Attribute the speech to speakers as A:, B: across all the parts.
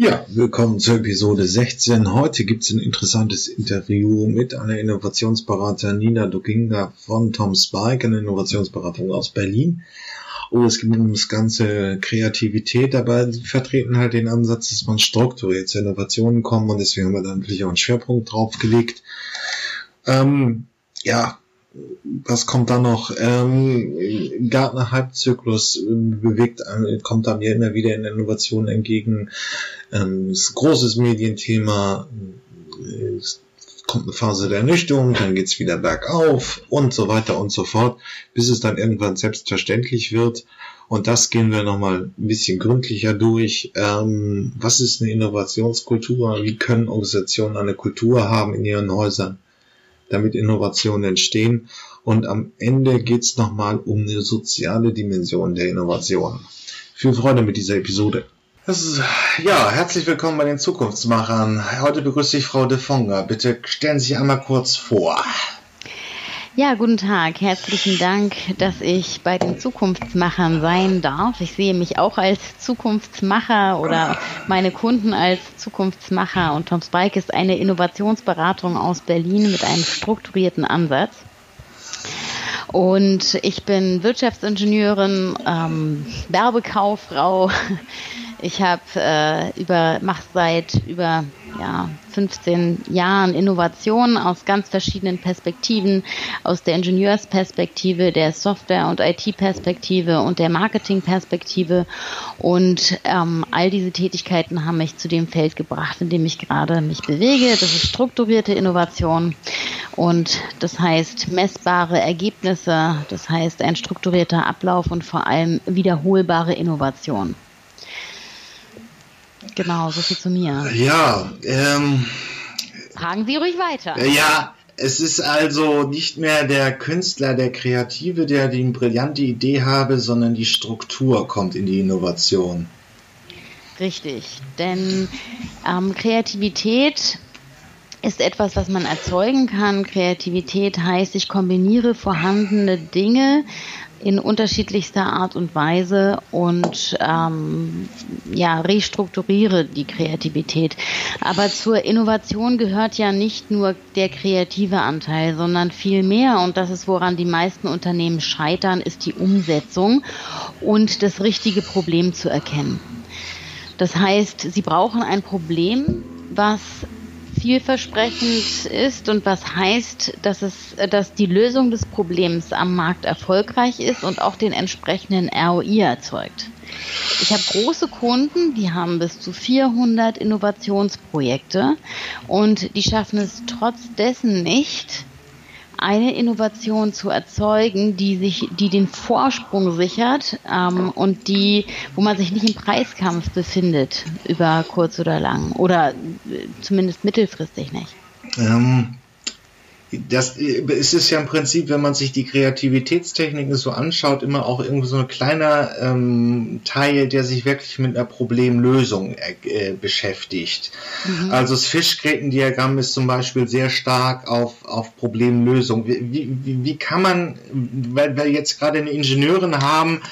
A: Ja, willkommen zur Episode 16. Heute gibt es ein interessantes Interview mit einer Innovationsberater Nina Doginga von Tom Spike, eine Innovationsberatung aus Berlin. Und es geht um das ganze Kreativität, aber sie vertreten halt den Ansatz, dass man strukturiert zu Innovationen kommt und deswegen haben wir da natürlich auch einen Schwerpunkt drauf gelegt. Ähm, ja, was kommt da noch? Ähm, Gartner Halbzyklus äh, bewegt, äh, kommt da mir immer wieder in Innovationen entgegen. Ähm, ist ein großes Medienthema. Es kommt eine Phase der Ernüchterung, dann geht's wieder bergauf und so weiter und so fort, bis es dann irgendwann selbstverständlich wird. Und das gehen wir nochmal ein bisschen gründlicher durch. Ähm, was ist eine Innovationskultur? Wie können Organisationen eine Kultur haben in ihren Häusern? Damit Innovationen entstehen. Und am Ende geht es nochmal um eine soziale Dimension der Innovation. Viel Freude mit dieser Episode. Ist, ja, herzlich willkommen bei den Zukunftsmachern. Heute begrüße ich Frau de Fonga. Bitte stellen Sie sich einmal kurz vor.
B: Ja, guten Tag. Herzlichen Dank, dass ich bei den Zukunftsmachern sein darf. Ich sehe mich auch als Zukunftsmacher oder meine Kunden als Zukunftsmacher. Und Tom Spike ist eine Innovationsberatung aus Berlin mit einem strukturierten Ansatz. Und ich bin Wirtschaftsingenieurin, ähm, Werbekauffrau. Ich habe äh, über mache seit über ja, 15 Jahren Innovationen aus ganz verschiedenen Perspektiven, aus der Ingenieursperspektive, der Software- und IT-Perspektive und der Marketing-Perspektive. Und ähm, all diese Tätigkeiten haben mich zu dem Feld gebracht, in dem ich gerade mich bewege. Das ist strukturierte Innovation. Und das heißt messbare Ergebnisse, das heißt ein strukturierter Ablauf und vor allem wiederholbare Innovation. Genau, so viel zu mir.
A: Ja, ähm.
B: Fragen Sie ruhig weiter.
A: Ja, es ist also nicht mehr der Künstler, der Kreative, der die brillante Idee habe, sondern die Struktur kommt in die Innovation.
B: Richtig, denn ähm, Kreativität ist etwas, was man erzeugen kann. Kreativität heißt, ich kombiniere vorhandene Dinge in unterschiedlichster Art und Weise und ähm, ja, restrukturiere die Kreativität. Aber zur Innovation gehört ja nicht nur der kreative Anteil, sondern viel mehr. Und das ist, woran die meisten Unternehmen scheitern, ist die Umsetzung und das richtige Problem zu erkennen. Das heißt, sie brauchen ein Problem, was vielversprechend ist und was heißt, dass es, dass die Lösung des Problems am Markt erfolgreich ist und auch den entsprechenden ROI erzeugt. Ich habe große Kunden, die haben bis zu 400 Innovationsprojekte und die schaffen es trotz dessen nicht, eine Innovation zu erzeugen, die sich, die den Vorsprung sichert ähm, und die, wo man sich nicht im Preiskampf befindet über kurz oder lang oder äh, zumindest mittelfristig nicht.
A: Ähm, das es ist ja im Prinzip, wenn man sich die Kreativitätstechniken so anschaut, immer auch irgendwie so ein kleiner ähm, Teil, der sich wirklich mit einer Problemlösung äh, beschäftigt. Mhm. Also das Fischgrätendiagramm ist zum Beispiel sehr stark auf, auf Problemlösung. Wie, wie, wie kann man, weil wir jetzt gerade eine Ingenieurin haben,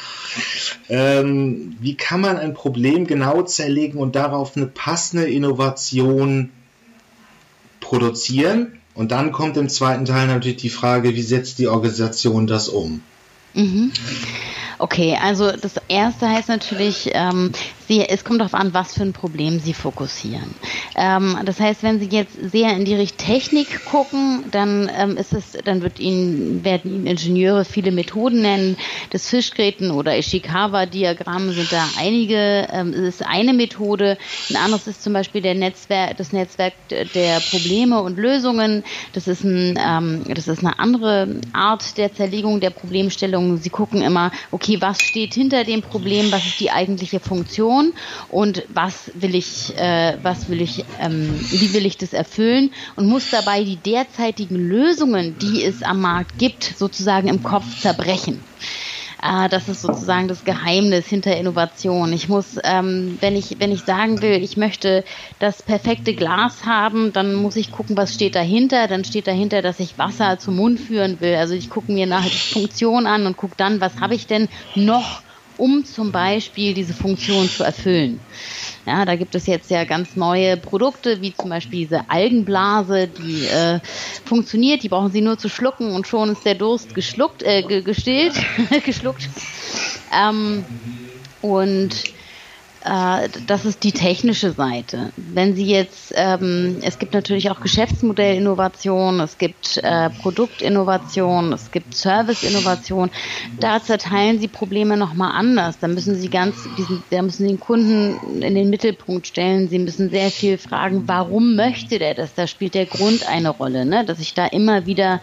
A: ähm, wie kann man ein Problem genau zerlegen und darauf eine passende Innovation produzieren? Und dann kommt im zweiten Teil natürlich die Frage, wie setzt die Organisation das um?
B: Mhm. Okay, also das erste heißt natürlich, ähm, Sie, es kommt darauf an, was für ein Problem Sie fokussieren. Ähm, das heißt, wenn Sie jetzt sehr in die Richtung Technik gucken, dann ähm, ist es, dann wird Ihnen, werden Ihnen Ingenieure viele Methoden nennen. Das Fischgräten oder Ishikawa-Diagramm sind da einige. Ähm, es ist eine Methode. Ein anderes ist zum Beispiel der Netzwerk, das Netzwerk der Probleme und Lösungen. Das ist ein, ähm, das ist eine andere Art der Zerlegung der Problemstellungen. Sie gucken immer, okay, was steht hinter dem Problem? Was ist die eigentliche Funktion? Situation und was will ich, äh, was will ich, ähm, wie will ich das erfüllen und muss dabei die derzeitigen Lösungen, die es am Markt gibt, sozusagen im Kopf zerbrechen. Äh, das ist sozusagen das Geheimnis hinter Innovation. Ich muss, ähm, wenn ich, wenn ich sagen will, ich möchte das perfekte Glas haben, dann muss ich gucken, was steht dahinter. Dann steht dahinter, dass ich Wasser zum Mund führen will. Also ich gucke mir nachher die Funktion an und gucke dann, was habe ich denn noch um zum Beispiel diese Funktion zu erfüllen. Ja, da gibt es jetzt ja ganz neue Produkte, wie zum Beispiel diese Algenblase, die äh, funktioniert. Die brauchen Sie nur zu schlucken und schon ist der Durst geschluckt, äh, gestillt, geschluckt. Ähm, und äh, das ist die technische Seite. Wenn Sie jetzt, ähm, es gibt natürlich auch Geschäftsmodellinnovation, es gibt äh, Produktinnovation, es gibt Serviceinnovation. Da zerteilen Sie Probleme nochmal anders. Da müssen Sie ganz, diesen, da müssen Sie den Kunden in den Mittelpunkt stellen. Sie müssen sehr viel fragen, warum möchte der das? Da spielt der Grund eine Rolle, ne? dass ich da immer wieder,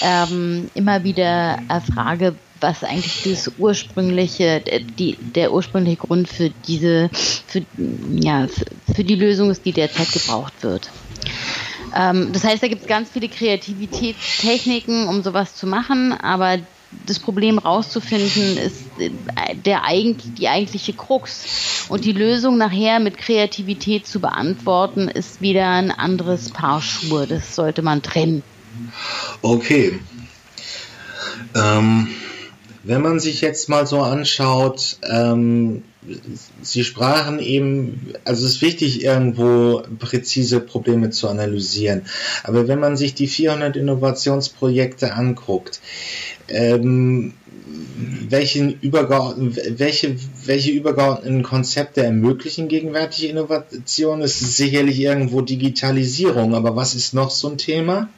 B: ähm, immer wieder erfrage, was eigentlich das ursprüngliche, die, der ursprüngliche Grund für diese, für, ja, für die Lösung ist, die derzeit gebraucht wird. Ähm, das heißt, da gibt es ganz viele Kreativitätstechniken, um sowas zu machen, aber das Problem rauszufinden ist äh, der, die eigentliche Krux. Und die Lösung nachher mit Kreativität zu beantworten, ist wieder ein anderes Paar Schuhe. Das sollte man trennen.
A: Okay. Ähm, wenn man sich jetzt mal so anschaut, ähm, Sie sprachen eben, also es ist wichtig, irgendwo präzise Probleme zu analysieren. Aber wenn man sich die 400 Innovationsprojekte anguckt, ähm, welchen übergeordneten, welche, welche übergeordneten Konzepte ermöglichen gegenwärtige Innovation? Es ist sicherlich irgendwo Digitalisierung, aber was ist noch so ein Thema?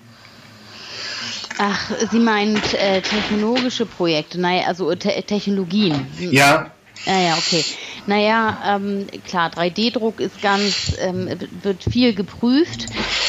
B: Ach, Sie meinen äh, technologische Projekte, naja, also te Technologien.
A: Ja.
B: Ja, ja, okay. Naja, ähm, klar, 3D-Druck ist ganz, ähm, wird viel geprüft.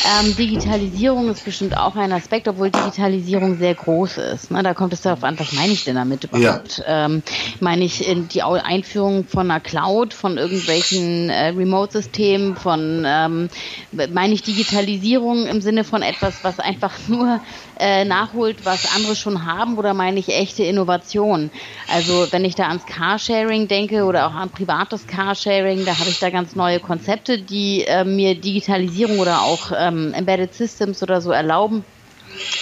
B: Ähm, Digitalisierung ist bestimmt auch ein Aspekt, obwohl Digitalisierung sehr groß ist. Ne? Da kommt es darauf an, was meine ich denn damit überhaupt? Ja. Ähm, meine ich in die Einführung von einer Cloud, von irgendwelchen äh, Remote-Systemen, von ähm, meine ich Digitalisierung im Sinne von etwas, was einfach nur äh, nachholt, was andere schon haben, oder meine ich echte Innovation? Also wenn ich da ans Carsharing denke oder auch an privates Carsharing, da habe ich da ganz neue Konzepte, die äh, mir Digitalisierung oder auch ähm, Embedded Systems oder so erlauben.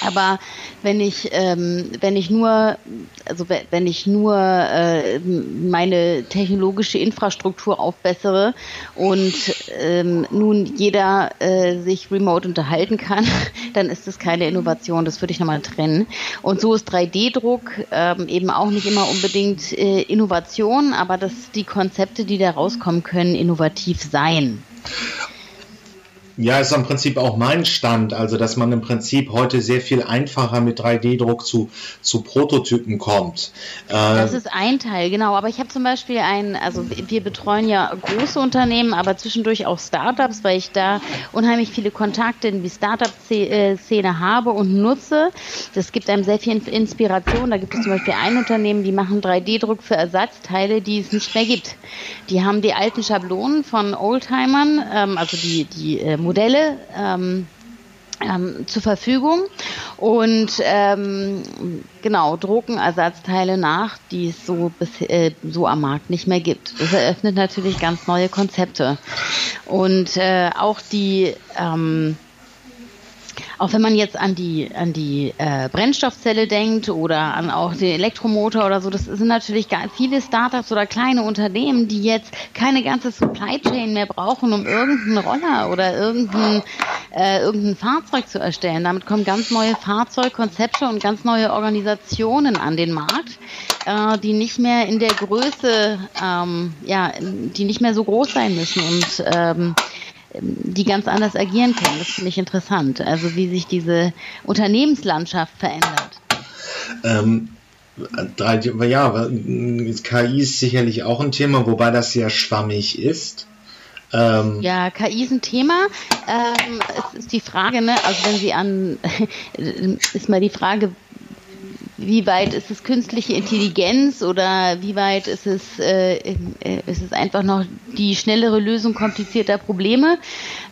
B: Aber wenn ich, ähm, wenn ich nur, also wenn ich nur äh, meine technologische Infrastruktur aufbessere und ähm, nun jeder äh, sich remote unterhalten kann, dann ist das keine Innovation. Das würde ich nochmal trennen. Und so ist 3D-Druck ähm, eben auch nicht immer unbedingt äh, Innovation, aber dass die Konzepte, die da rauskommen können, innovativ sein.
A: Ja, ist im Prinzip auch mein Stand, also dass man im Prinzip heute sehr viel einfacher mit 3D-Druck zu, zu Prototypen kommt.
B: Äh, das ist ein Teil, genau. Aber ich habe zum Beispiel ein, also wir betreuen ja große Unternehmen, aber zwischendurch auch Startups, weil ich da unheimlich viele Kontakte in die Startup-Szene habe und nutze. Das gibt einem sehr viel Inspiration. Da gibt es zum Beispiel ein Unternehmen, die machen 3D-Druck für Ersatzteile, die es nicht mehr gibt. Die haben die alten Schablonen von Oldtimern, ähm, also die, die äh, Modelle ähm, ähm, zur Verfügung und ähm, genau drucken Ersatzteile nach, die es so bis, äh, so am Markt nicht mehr gibt. Das eröffnet natürlich ganz neue Konzepte und äh, auch die ähm, auch wenn man jetzt an die, an die äh, Brennstoffzelle denkt oder an auch den Elektromotor oder so, das sind natürlich viele Startups oder kleine Unternehmen, die jetzt keine ganze Supply Chain mehr brauchen, um irgendeinen Roller oder irgendein, äh, irgendein Fahrzeug zu erstellen. Damit kommen ganz neue Fahrzeugkonzepte und ganz neue Organisationen an den Markt, äh, die nicht mehr in der Größe, ähm, ja, die nicht mehr so groß sein müssen und ähm, die ganz anders agieren können. Das finde ich interessant. Also wie sich diese Unternehmenslandschaft verändert.
A: Ähm, ja, KI ist sicherlich auch ein Thema, wobei das sehr schwammig ist.
B: Ähm, ja, KI ist ein Thema. Ähm, es ist die Frage, ne, also wenn Sie an, ist mal die Frage, wie weit ist es künstliche Intelligenz oder wie weit ist es, äh, äh, ist es einfach noch die schnellere Lösung komplizierter Probleme?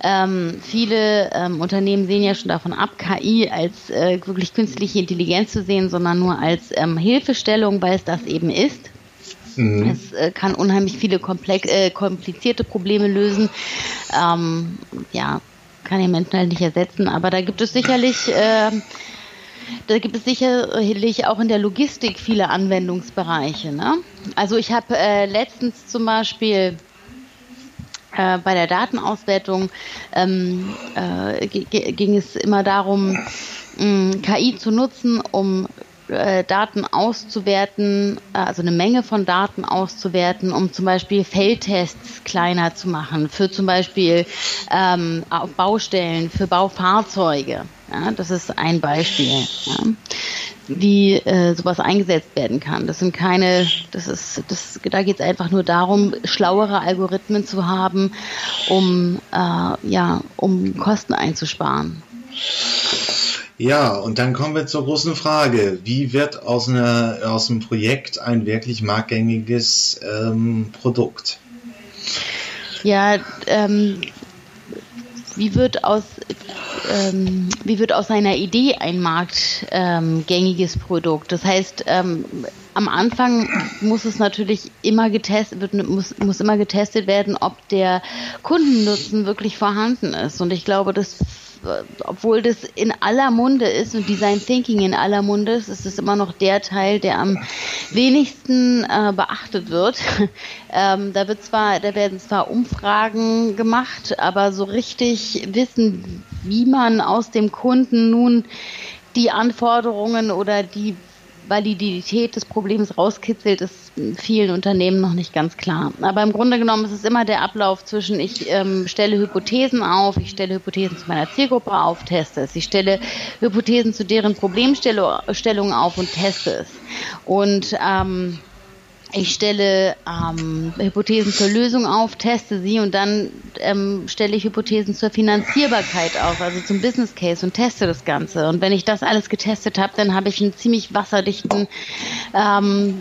B: Ähm, viele ähm, Unternehmen sehen ja schon davon ab, KI als äh, wirklich künstliche Intelligenz zu sehen, sondern nur als ähm, Hilfestellung, weil es das eben ist. Mhm. Es äh, kann unheimlich viele komplex, äh, komplizierte Probleme lösen. Ähm, ja, kann den Menschen halt nicht ersetzen, aber da gibt es sicherlich äh, da gibt es sicherlich auch in der Logistik viele Anwendungsbereiche. Ne? Also ich habe äh, letztens zum Beispiel äh, bei der Datenauswertung ähm, äh, ging es immer darum, KI zu nutzen, um äh, Daten auszuwerten, äh, also eine Menge von Daten auszuwerten, um zum Beispiel Feldtests kleiner zu machen, für zum Beispiel ähm, Baustellen, für Baufahrzeuge. Ja, das ist ein Beispiel, ja, wie äh, sowas eingesetzt werden kann. Das sind keine, das ist, das, da geht es einfach nur darum, schlauere Algorithmen zu haben, um äh, ja, um Kosten einzusparen.
A: Ja, und dann kommen wir zur großen Frage. Wie wird aus, einer, aus einem Projekt ein wirklich marktgängiges ähm, Produkt?
B: Ja, ähm, wie wird aus ähm, wie wird aus einer Idee ein marktgängiges ähm, Produkt? Das heißt, ähm, am Anfang muss es natürlich immer getestet wird, muss, muss immer getestet werden, ob der Kundennutzen wirklich vorhanden ist. Und ich glaube, das obwohl das in aller Munde ist und Design Thinking in aller Munde ist, ist es immer noch der Teil, der am wenigsten äh, beachtet wird. ähm, da wird zwar, da werden zwar Umfragen gemacht, aber so richtig wissen, wie man aus dem Kunden nun die Anforderungen oder die Validität des Problems rauskitzelt, ist vielen Unternehmen noch nicht ganz klar. Aber im Grunde genommen ist es immer der Ablauf zwischen, ich ähm, stelle Hypothesen auf, ich stelle Hypothesen zu meiner Zielgruppe auf, teste es. Ich stelle Hypothesen zu deren Problemstellung auf und teste es. Und ähm, ich stelle ähm, Hypothesen zur Lösung auf, teste sie und dann ähm, stelle ich Hypothesen zur Finanzierbarkeit auf, also zum Business Case und teste das Ganze. Und wenn ich das alles getestet habe, dann habe ich einen ziemlich wasserdichten ähm,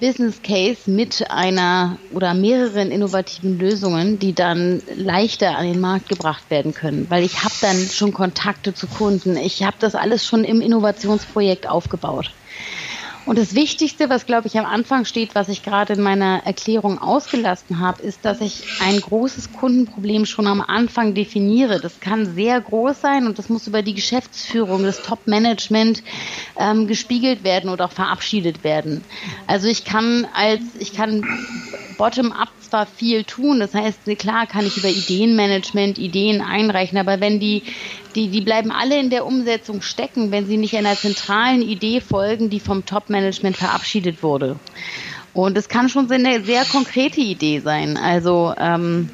B: Business Case mit einer oder mehreren innovativen Lösungen, die dann leichter an den Markt gebracht werden können, weil ich habe dann schon Kontakte zu Kunden. Ich habe das alles schon im Innovationsprojekt aufgebaut. Und das Wichtigste, was glaube ich am Anfang steht, was ich gerade in meiner Erklärung ausgelassen habe, ist, dass ich ein großes Kundenproblem schon am Anfang definiere. Das kann sehr groß sein und das muss über die Geschäftsführung, das Top-Management ähm, gespiegelt werden oder auch verabschiedet werden. Also ich kann als ich kann bottom-up zwar viel tun, das heißt, klar kann ich über Ideenmanagement Ideen einreichen, aber wenn die die, die bleiben alle in der Umsetzung stecken, wenn sie nicht einer zentralen Idee folgen, die vom Top-Management verabschiedet wurde. Und es kann schon eine sehr konkrete Idee sein. Also ähm,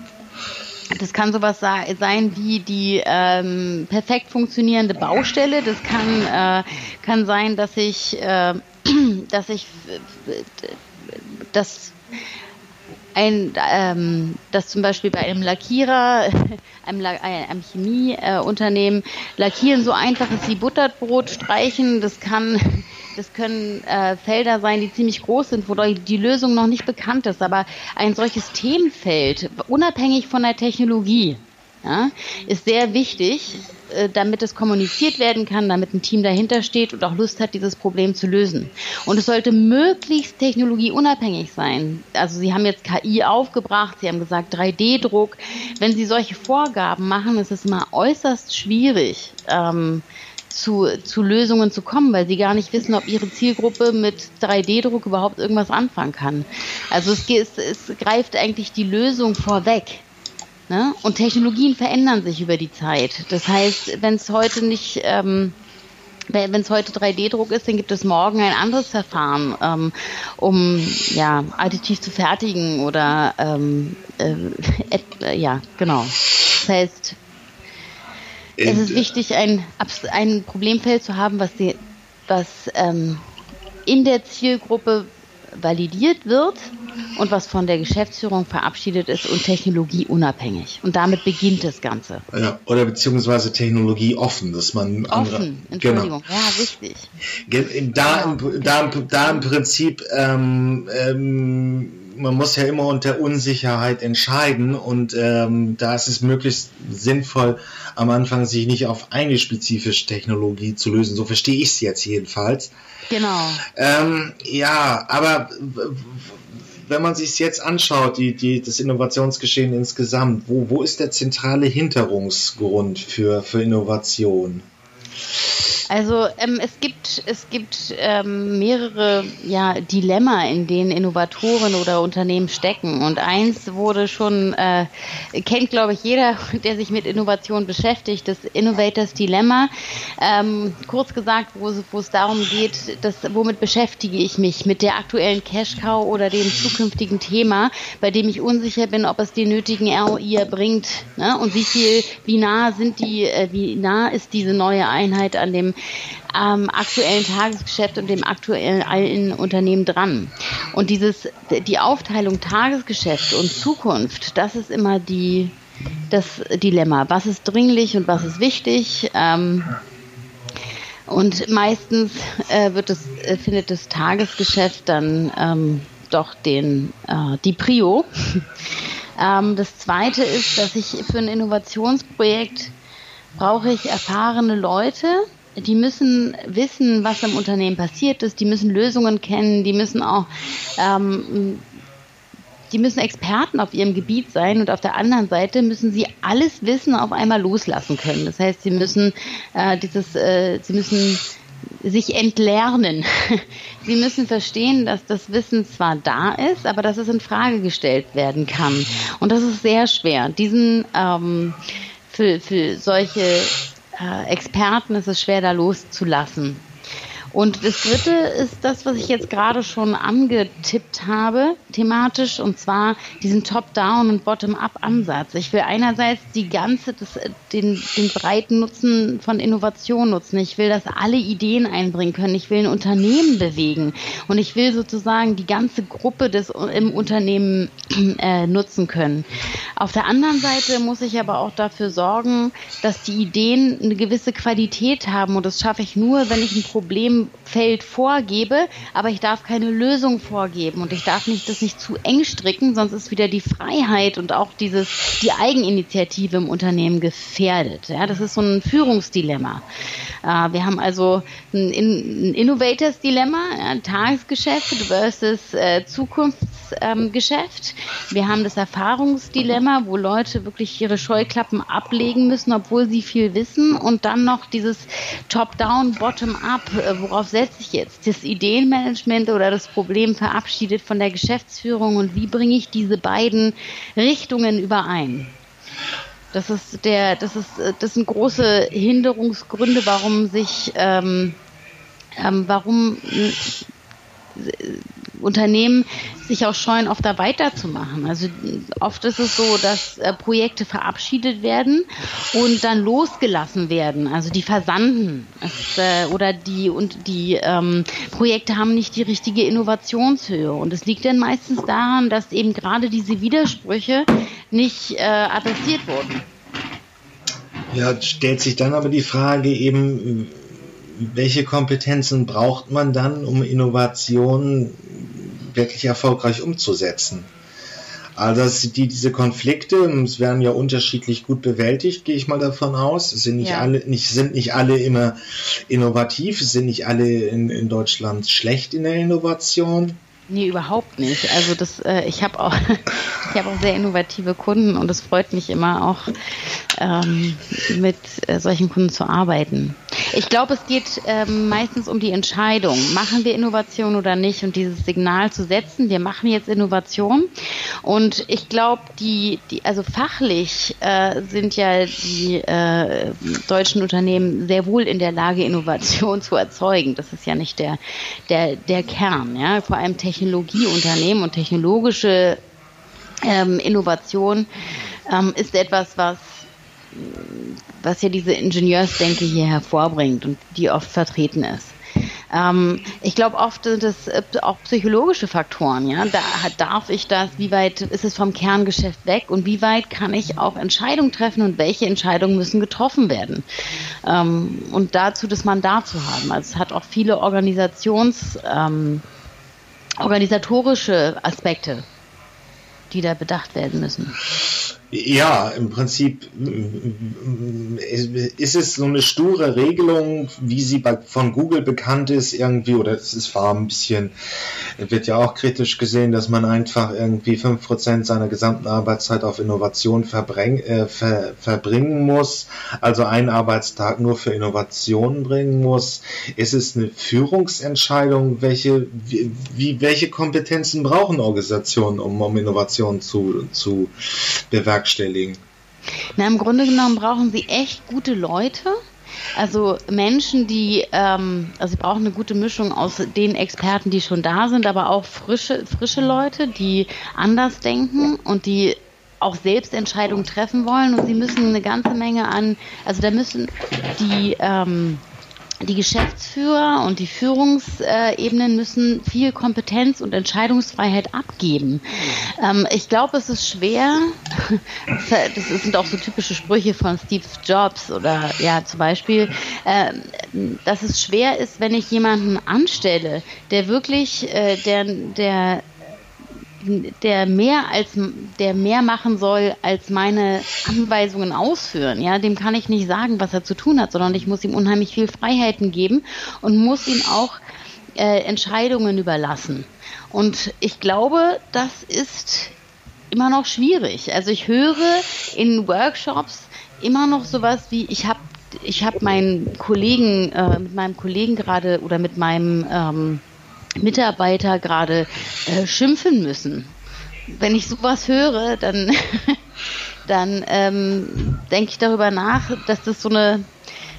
B: das kann sowas sein wie die ähm, perfekt funktionierende Baustelle. Das kann, äh, kann sein, dass ich, äh, dass ich das ein, ähm, dass zum Beispiel bei einem Lackierer, einem, La äh, einem Chemieunternehmen, äh, Lackieren so einfach ist wie Butterbrot streichen. Das kann, das können äh, Felder sein, die ziemlich groß sind, wo die Lösung noch nicht bekannt ist. Aber ein solches Themenfeld, unabhängig von der Technologie, ja, ist sehr wichtig, äh, damit es kommuniziert werden kann, damit ein Team dahinter steht und auch Lust hat, dieses Problem zu lösen. Und es sollte möglichst technologieunabhängig sein. Also Sie haben jetzt KI aufgebracht, Sie haben gesagt 3D-Druck. Wenn Sie solche Vorgaben machen, ist es immer äußerst schwierig. Ähm, zu, zu Lösungen zu kommen, weil sie gar nicht wissen, ob ihre Zielgruppe mit 3D-Druck überhaupt irgendwas anfangen kann. Also es, es, es greift eigentlich die Lösung vorweg. Ne? Und Technologien verändern sich über die Zeit. Das heißt, wenn es heute nicht, ähm, wenn es heute 3D-Druck ist, dann gibt es morgen ein anderes Verfahren, ähm, um ja, additiv zu fertigen oder ähm, äh, ja, genau. Das heißt, es ist wichtig, ein, ein Problemfeld zu haben, was, die, was ähm, in der Zielgruppe validiert wird und was von der Geschäftsführung verabschiedet ist und technologieunabhängig. Und damit beginnt das Ganze.
A: Ja, oder beziehungsweise technologieoffen, dass man
B: offen, andere, Entschuldigung, genau. ja, richtig.
A: Da, genau. da, da im Prinzip ähm, ähm, man muss ja immer unter Unsicherheit entscheiden und ähm, da ist es möglichst sinnvoll, am Anfang sich nicht auf eine spezifische Technologie zu lösen. So verstehe ich es jetzt jedenfalls.
B: Genau.
A: Ähm, ja, aber wenn man sich jetzt anschaut, die, die, das Innovationsgeschehen insgesamt, wo, wo ist der zentrale Hintergrund für, für Innovation?
B: Also ähm, es gibt, es gibt ähm, mehrere ja, Dilemma, in denen Innovatoren oder Unternehmen stecken. Und eins wurde schon, äh, kennt glaube ich jeder, der sich mit Innovation beschäftigt, das Innovators Dilemma. Ähm, kurz gesagt, wo es, wo es darum geht, dass, womit beschäftige ich mich? Mit der aktuellen Cash Cow oder dem zukünftigen Thema, bei dem ich unsicher bin, ob es den nötigen ROI erbringt ne? und wie viel, wie nah sind die, äh, wie nah ist diese neue Einheit an dem ähm, aktuellen Tagesgeschäft und dem aktuellen Unternehmen dran. Und dieses, die Aufteilung Tagesgeschäft und Zukunft, das ist immer die, das Dilemma. Was ist dringlich und was ist wichtig? Ähm, und meistens äh, wird es, äh, findet das Tagesgeschäft dann ähm, doch den, äh, die Prio. ähm, das zweite ist, dass ich für ein Innovationsprojekt brauche ich erfahrene Leute, die müssen wissen, was im Unternehmen passiert ist, die müssen Lösungen kennen, die müssen auch ähm, die müssen Experten auf ihrem Gebiet sein und auf der anderen Seite müssen sie alles Wissen auf einmal loslassen können. Das heißt, sie müssen äh, dieses, äh, sie müssen sich entlernen. Sie müssen verstehen, dass das Wissen zwar da ist, aber dass es in Frage gestellt werden kann. Und das ist sehr schwer. Diesen ähm, für, für solche Experten ist es schwer, da loszulassen. Und das dritte ist das, was ich jetzt gerade schon angetippt habe, thematisch, und zwar diesen Top-Down- und Bottom-Up-Ansatz. Ich will einerseits die ganze, das, den, den breiten Nutzen von Innovation nutzen. Ich will, dass alle Ideen einbringen können. Ich will ein Unternehmen bewegen. Und ich will sozusagen die ganze Gruppe des, im Unternehmen äh, nutzen können. Auf der anderen Seite muss ich aber auch dafür sorgen, dass die Ideen eine gewisse Qualität haben. Und das schaffe ich nur, wenn ich ein Problem Feld vorgebe, aber ich darf keine Lösung vorgeben und ich darf nicht das nicht zu eng stricken, sonst ist wieder die Freiheit und auch dieses die Eigeninitiative im Unternehmen gefährdet. Ja, das ist so ein Führungsdilemma. Äh, wir haben also ein, ein Innovators Dilemma, ja, Tagesgeschäft versus äh, Zukunftsgeschäft. Ähm, wir haben das Erfahrungsdilemma, wo Leute wirklich ihre Scheuklappen ablegen müssen, obwohl sie viel wissen und dann noch dieses Top-Down, Bottom-Up, äh, worauf setze ich jetzt? Das Ideenmanagement oder das Problem verabschiedet von der Geschäftsführung und wie bringe ich diese beiden Richtungen überein? Das ist der, das ist, das sind große Hinderungsgründe, warum sich, ähm, ähm, warum Unternehmen sich auch scheuen, oft da weiterzumachen. Also oft ist es so, dass äh, Projekte verabschiedet werden und dann losgelassen werden, also die versanden es, äh, oder die und die ähm, Projekte haben nicht die richtige Innovationshöhe und es liegt dann meistens daran, dass eben gerade diese Widersprüche nicht äh, adressiert wurden.
A: Ja, stellt sich dann aber die Frage eben, welche Kompetenzen braucht man dann, um Innovationen wirklich erfolgreich umzusetzen? Also die, diese Konflikte, es werden ja unterschiedlich gut bewältigt, gehe ich mal davon aus. Es sind nicht ja. alle, nicht, sind nicht alle immer innovativ, es sind nicht alle in, in Deutschland schlecht in der Innovation.
B: Nee, überhaupt nicht. Also das, äh, ich habe auch, ich habe auch sehr innovative Kunden und es freut mich immer auch ähm, mit äh, solchen Kunden zu arbeiten. Ich glaube, es geht ähm, meistens um die Entscheidung, machen wir Innovation oder nicht und dieses Signal zu setzen, wir machen jetzt Innovation. Und ich glaube, die, die, also fachlich äh, sind ja die äh, deutschen Unternehmen sehr wohl in der Lage, Innovation zu erzeugen. Das ist ja nicht der, der, der Kern, ja. Vor allem Technologieunternehmen und technologische ähm, Innovation ähm, ist etwas, was was ja diese Ingenieursdenke hier hervorbringt und die oft vertreten ist. Ähm, ich glaube, oft sind es äh, auch psychologische Faktoren. Ja, da darf ich das? Wie weit ist es vom Kerngeschäft weg? Und wie weit kann ich auch Entscheidungen treffen? Und welche Entscheidungen müssen getroffen werden? Ähm, und dazu das Mandat zu haben. Also es hat auch viele Organisations ähm, organisatorische Aspekte, die da bedacht werden müssen.
A: Ja, im Prinzip ist es so eine sture Regelung, wie sie von Google bekannt ist, irgendwie, oder es ist war ein bisschen wird ja auch kritisch gesehen, dass man einfach irgendwie fünf Prozent seiner gesamten Arbeitszeit auf Innovation äh, ver, verbringen muss, also einen Arbeitstag nur für Innovation bringen muss. Ist es eine Führungsentscheidung, welche, wie, welche Kompetenzen brauchen Organisationen, um, um Innovation zu, zu bewerkstelligen?
B: Na, im Grunde genommen brauchen sie echt gute Leute. Also Menschen, die, ähm, also sie brauchen eine gute Mischung aus den Experten, die schon da sind, aber auch frische, frische Leute, die anders denken und die auch selbst Entscheidungen treffen wollen. Und sie müssen eine ganze Menge an, also da müssen die ähm, die Geschäftsführer und die Führungsebenen müssen viel Kompetenz und Entscheidungsfreiheit abgeben. Ähm, ich glaube, es ist schwer, das sind auch so typische Sprüche von Steve Jobs oder ja zum Beispiel, äh, dass es schwer ist, wenn ich jemanden anstelle, der wirklich, äh, der, der der mehr als der mehr machen soll als meine Anweisungen ausführen. Ja, dem kann ich nicht sagen, was er zu tun hat, sondern ich muss ihm unheimlich viel Freiheiten geben und muss ihm auch äh, Entscheidungen überlassen. Und ich glaube, das ist immer noch schwierig. Also ich höre in Workshops immer noch sowas wie ich habe ich habe meinen Kollegen äh, mit meinem Kollegen gerade oder mit meinem ähm, Mitarbeiter gerade äh, schimpfen müssen. Wenn ich sowas höre, dann, dann ähm, denke ich darüber nach, dass das so eine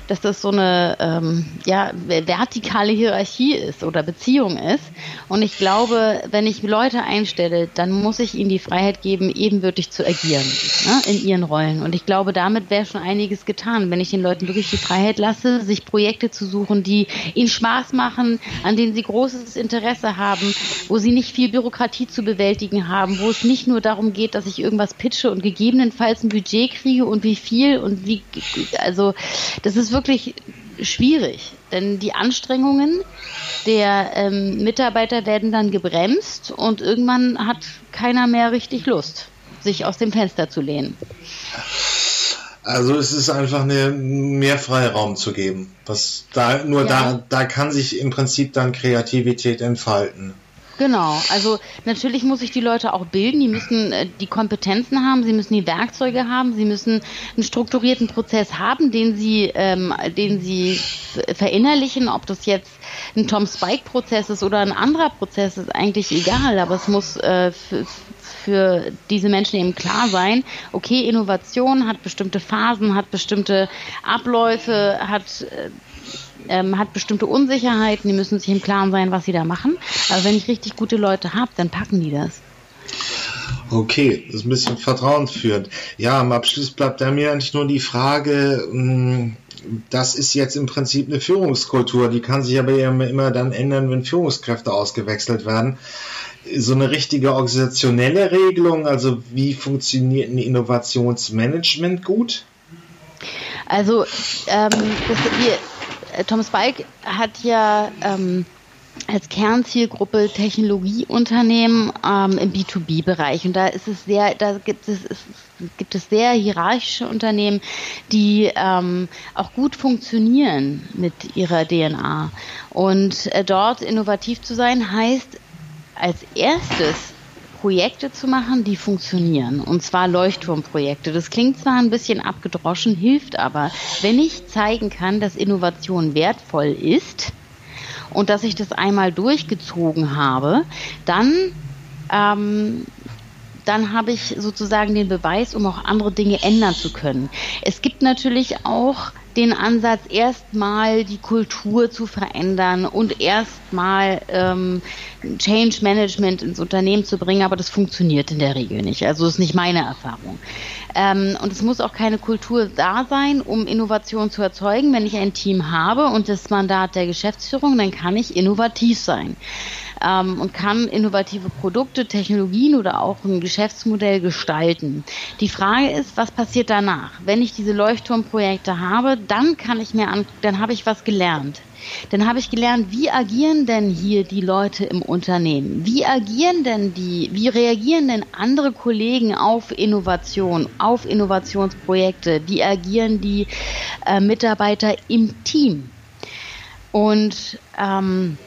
B: dass das so eine ähm, ja, vertikale Hierarchie ist oder Beziehung ist. Und ich glaube, wenn ich Leute einstelle, dann muss ich ihnen die Freiheit geben, ebenbürtig zu agieren ne, in ihren Rollen. Und ich glaube, damit wäre schon einiges getan, wenn ich den Leuten wirklich die Freiheit lasse, sich Projekte zu suchen, die ihnen Spaß machen, an denen sie großes Interesse haben, wo sie nicht viel Bürokratie zu bewältigen haben, wo es nicht nur darum geht, dass ich irgendwas pitche und gegebenenfalls ein Budget kriege und wie viel und wie, also das ist wirklich schwierig, denn die Anstrengungen der ähm, Mitarbeiter werden dann gebremst und irgendwann hat keiner mehr richtig Lust, sich aus dem Fenster zu lehnen.
A: Also es ist einfach eine, mehr Freiraum zu geben. Was da nur ja. da da kann sich im Prinzip dann Kreativität entfalten.
B: Genau, also natürlich muss ich die Leute auch bilden, die müssen äh, die Kompetenzen haben, sie müssen die Werkzeuge haben, sie müssen einen strukturierten Prozess haben, den sie, ähm, den sie verinnerlichen, ob das jetzt ein Tom Spike-Prozess ist oder ein anderer Prozess, ist eigentlich egal, aber es muss äh, für diese Menschen eben klar sein, okay, Innovation hat bestimmte Phasen, hat bestimmte Abläufe, hat äh, ähm, hat bestimmte Unsicherheiten, die müssen sich im Klaren sein, was sie da machen. Aber wenn ich richtig gute Leute habe, dann packen die das.
A: Okay, das ist ein bisschen vertrauensführend. Ja, am Abschluss bleibt da mir eigentlich nur die Frage, hm, das ist jetzt im Prinzip eine Führungskultur, die kann sich aber immer dann ändern, wenn Führungskräfte ausgewechselt werden. So eine richtige organisationelle Regelung, also wie funktioniert ein Innovationsmanagement gut?
B: Also ähm, das, wir, äh, Thomas Bike hat ja ähm, als Kernzielgruppe Technologieunternehmen ähm, im B2B-Bereich. Und da ist es sehr, da gibt es, es gibt es sehr hierarchische Unternehmen, die ähm, auch gut funktionieren mit ihrer DNA. Und äh, dort innovativ zu sein heißt als erstes Projekte zu machen, die funktionieren. Und zwar Leuchtturmprojekte. Das klingt zwar ein bisschen abgedroschen, hilft aber. Wenn ich zeigen kann, dass Innovation wertvoll ist und dass ich das einmal durchgezogen habe, dann ähm, dann habe ich sozusagen den Beweis, um auch andere Dinge ändern zu können. Es gibt natürlich auch den Ansatz, erstmal die Kultur zu verändern und erstmal ähm, Change Management ins Unternehmen zu bringen, aber das funktioniert in der Regel nicht. Also das ist nicht meine Erfahrung. Ähm, und es muss auch keine Kultur da sein, um Innovation zu erzeugen. Wenn ich ein Team habe und das Mandat der Geschäftsführung, dann kann ich innovativ sein ähm, und kann innovative Produkte, Technologien oder auch ein Geschäftsmodell gestalten. Die Frage ist, was passiert danach? Wenn ich diese Leuchtturmprojekte habe, dann kann ich mir an, dann habe ich was gelernt. Dann habe ich gelernt, wie agieren denn hier die Leute im Unternehmen? Wie agieren denn die, wie reagieren denn andere Kollegen auf Innovation, auf Innovationsprojekte? Wie agieren die äh, Mitarbeiter im Team? Und ähm,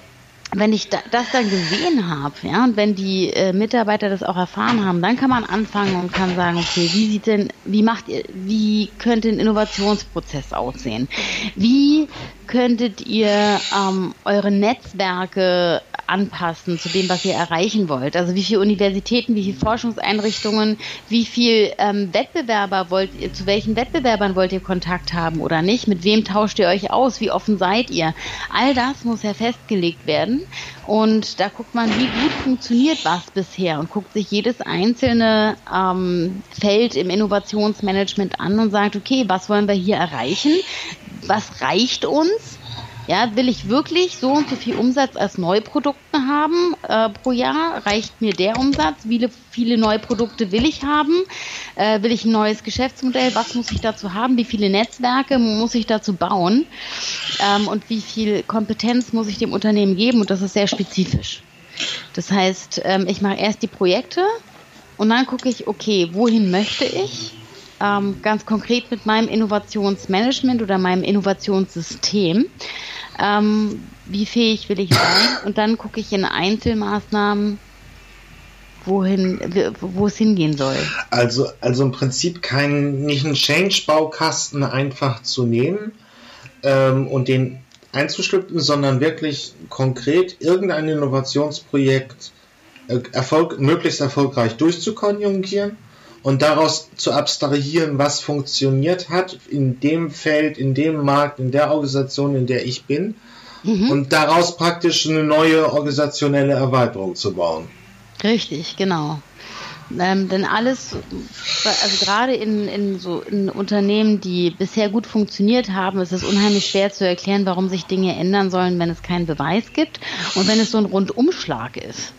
B: wenn ich da, das dann gesehen habe, ja, und wenn die äh, Mitarbeiter das auch erfahren haben, dann kann man anfangen und kann sagen, okay, wie sieht denn, wie macht ihr, wie könnte ein Innovationsprozess aussehen? Wie könntet ihr ähm, eure Netzwerke anpassen zu dem, was ihr erreichen wollt? Also wie viele Universitäten, wie viele Forschungseinrichtungen, wie viel ähm, Wettbewerber wollt ihr, zu welchen Wettbewerbern wollt ihr Kontakt haben oder nicht? Mit wem tauscht ihr euch aus? Wie offen seid ihr? All das muss ja festgelegt werden. Und da guckt man, wie gut funktioniert was bisher und guckt sich jedes einzelne ähm, Feld im Innovationsmanagement an und sagt, okay, was wollen wir hier erreichen? Was reicht uns? Ja, will ich wirklich so und so viel Umsatz als Neuprodukte haben äh, pro Jahr? Reicht mir der Umsatz? Wie viele, neue Produkte will ich haben? Äh, will ich ein neues Geschäftsmodell? Was muss ich dazu haben? Wie viele Netzwerke muss ich dazu bauen? Ähm, und wie viel Kompetenz muss ich dem Unternehmen geben? Und das ist sehr spezifisch. Das heißt, ähm, ich mache erst die Projekte und dann gucke ich, okay, wohin möchte ich? Ähm, ganz konkret mit meinem Innovationsmanagement oder meinem Innovationssystem ähm, wie fähig will ich sein und dann gucke ich in Einzelmaßnahmen, wohin, wo es hingehen soll.
A: Also, also im Prinzip kein, nicht einen Change-Baukasten einfach zu nehmen ähm, und den einzustücken, sondern wirklich konkret irgendein Innovationsprojekt äh, Erfolg, möglichst erfolgreich durchzukonjugieren und daraus zu abstrahieren, was funktioniert hat in dem Feld, in dem Markt, in der Organisation, in der ich bin mhm. und daraus praktisch eine neue organisationelle Erweiterung zu bauen.
B: Richtig, genau. Ähm, denn alles, also gerade in, in so in Unternehmen, die bisher gut funktioniert haben, ist es unheimlich schwer zu erklären, warum sich Dinge ändern sollen, wenn es keinen Beweis gibt und wenn es so ein Rundumschlag ist.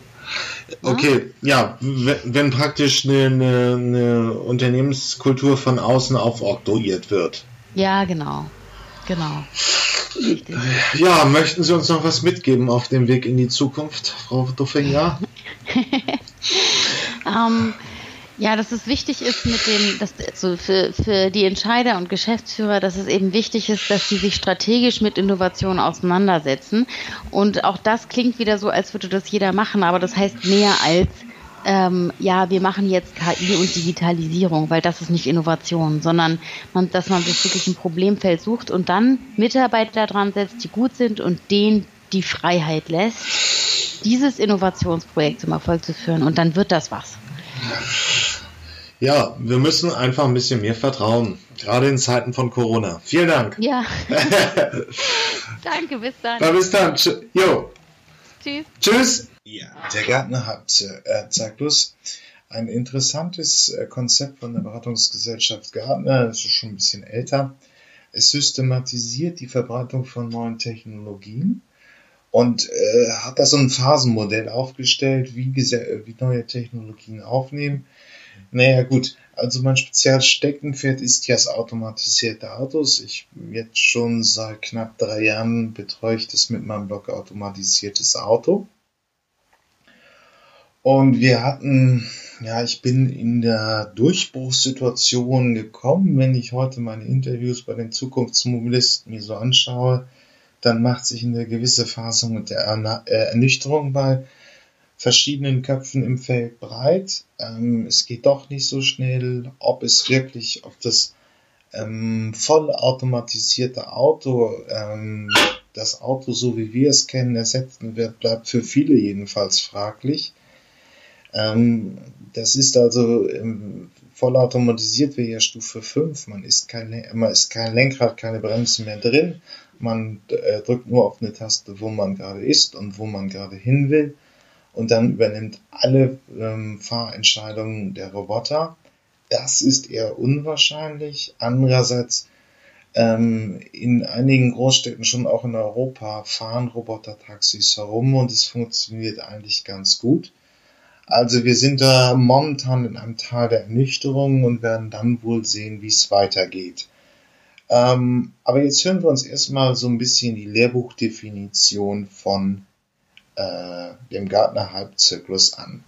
A: Okay, ja, wenn praktisch eine, eine, eine Unternehmenskultur von außen aufoktroyiert wird.
B: Ja, genau. Genau.
A: Richtig. Ja, möchten Sie uns noch was mitgeben auf dem Weg in die Zukunft, Frau Duffinger?
B: ähm, ja, dass es wichtig ist mit dem, dass also für, für die Entscheider und Geschäftsführer, dass es eben wichtig ist, dass sie sich strategisch mit Innovationen auseinandersetzen. Und auch das klingt wieder so, als würde das jeder machen, aber das heißt mehr als ähm, ja, wir machen jetzt KI und Digitalisierung, weil das ist nicht Innovation, sondern man, dass man sich wirklich ein Problemfeld sucht und dann Mitarbeiter dran setzt, die gut sind und denen die Freiheit lässt, dieses Innovationsprojekt zum Erfolg zu führen und dann wird das was.
A: Ja, wir müssen einfach ein bisschen mehr vertrauen, gerade in Zeiten von Corona. Vielen Dank.
B: Ja. Danke, bis dann.
A: Na, bis dann. Jo. Tschüss. Tschüss. Ja, der Gärtner hat, äh, zeigt bloß ein interessantes äh, Konzept von der Beratungsgesellschaft Gartner, das ist schon ein bisschen älter. Es systematisiert die Verbreitung von neuen Technologien und äh, hat da so ein Phasenmodell aufgestellt, wie, wie neue Technologien aufnehmen naja, gut. Also mein spezielles Steckenpferd ist ja das automatisierte Autos. Ich jetzt schon seit knapp drei Jahren betreue ich das mit meinem Blog automatisiertes Auto. Und wir hatten, ja, ich bin in der Durchbruchssituation gekommen. Wenn ich heute meine Interviews bei den Zukunftsmobilisten mir so anschaue, dann macht sich eine gewisse Phase der Ernüchterung bei verschiedenen Köpfen im Feld breit. Ähm, es geht doch nicht so schnell, ob es wirklich auf das ähm, vollautomatisierte Auto, ähm, das Auto so wie wir es kennen, ersetzen wird, bleibt für viele jedenfalls fraglich. Ähm, das ist also ähm, vollautomatisiert wie ja Stufe 5. Man ist kein, man ist kein Lenkrad, keine Bremse mehr drin. Man äh, drückt nur auf eine Taste, wo man gerade ist und wo man gerade hin will und dann übernimmt alle ähm, Fahrentscheidungen der Roboter. Das ist eher unwahrscheinlich. Andererseits ähm, in einigen Großstädten, schon auch in Europa, fahren Roboter-Taxis herum und es funktioniert eigentlich ganz gut. Also wir sind da momentan in einem Tal der Ernüchterung und werden dann wohl sehen, wie es weitergeht. Ähm, aber jetzt hören wir uns erstmal so ein bisschen die Lehrbuchdefinition von äh, dem Gartner Halbzyklus an.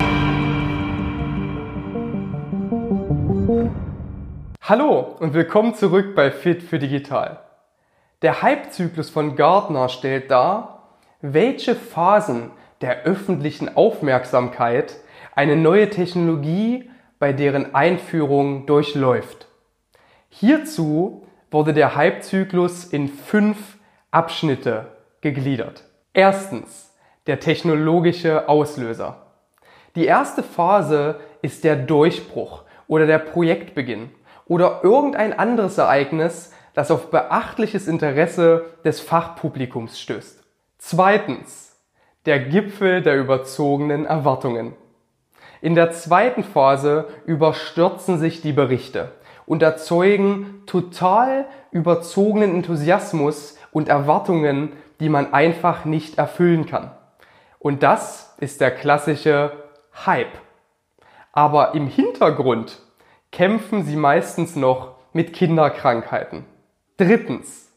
C: Hallo und willkommen zurück bei Fit für Digital. Der Halbzyklus von Gartner stellt dar, welche Phasen der öffentlichen Aufmerksamkeit eine neue Technologie bei deren Einführung durchläuft. Hierzu wurde der Hypezyklus in fünf Abschnitte gegliedert. Erstens der technologische Auslöser. Die erste Phase ist der Durchbruch oder der Projektbeginn oder irgendein anderes Ereignis, das auf beachtliches Interesse des Fachpublikums stößt. Zweitens der Gipfel der überzogenen Erwartungen. In der zweiten Phase überstürzen sich die Berichte und erzeugen total überzogenen Enthusiasmus und Erwartungen, die man einfach nicht erfüllen kann. Und das ist der klassische Hype. Aber im Hintergrund kämpfen sie meistens noch mit Kinderkrankheiten. Drittens,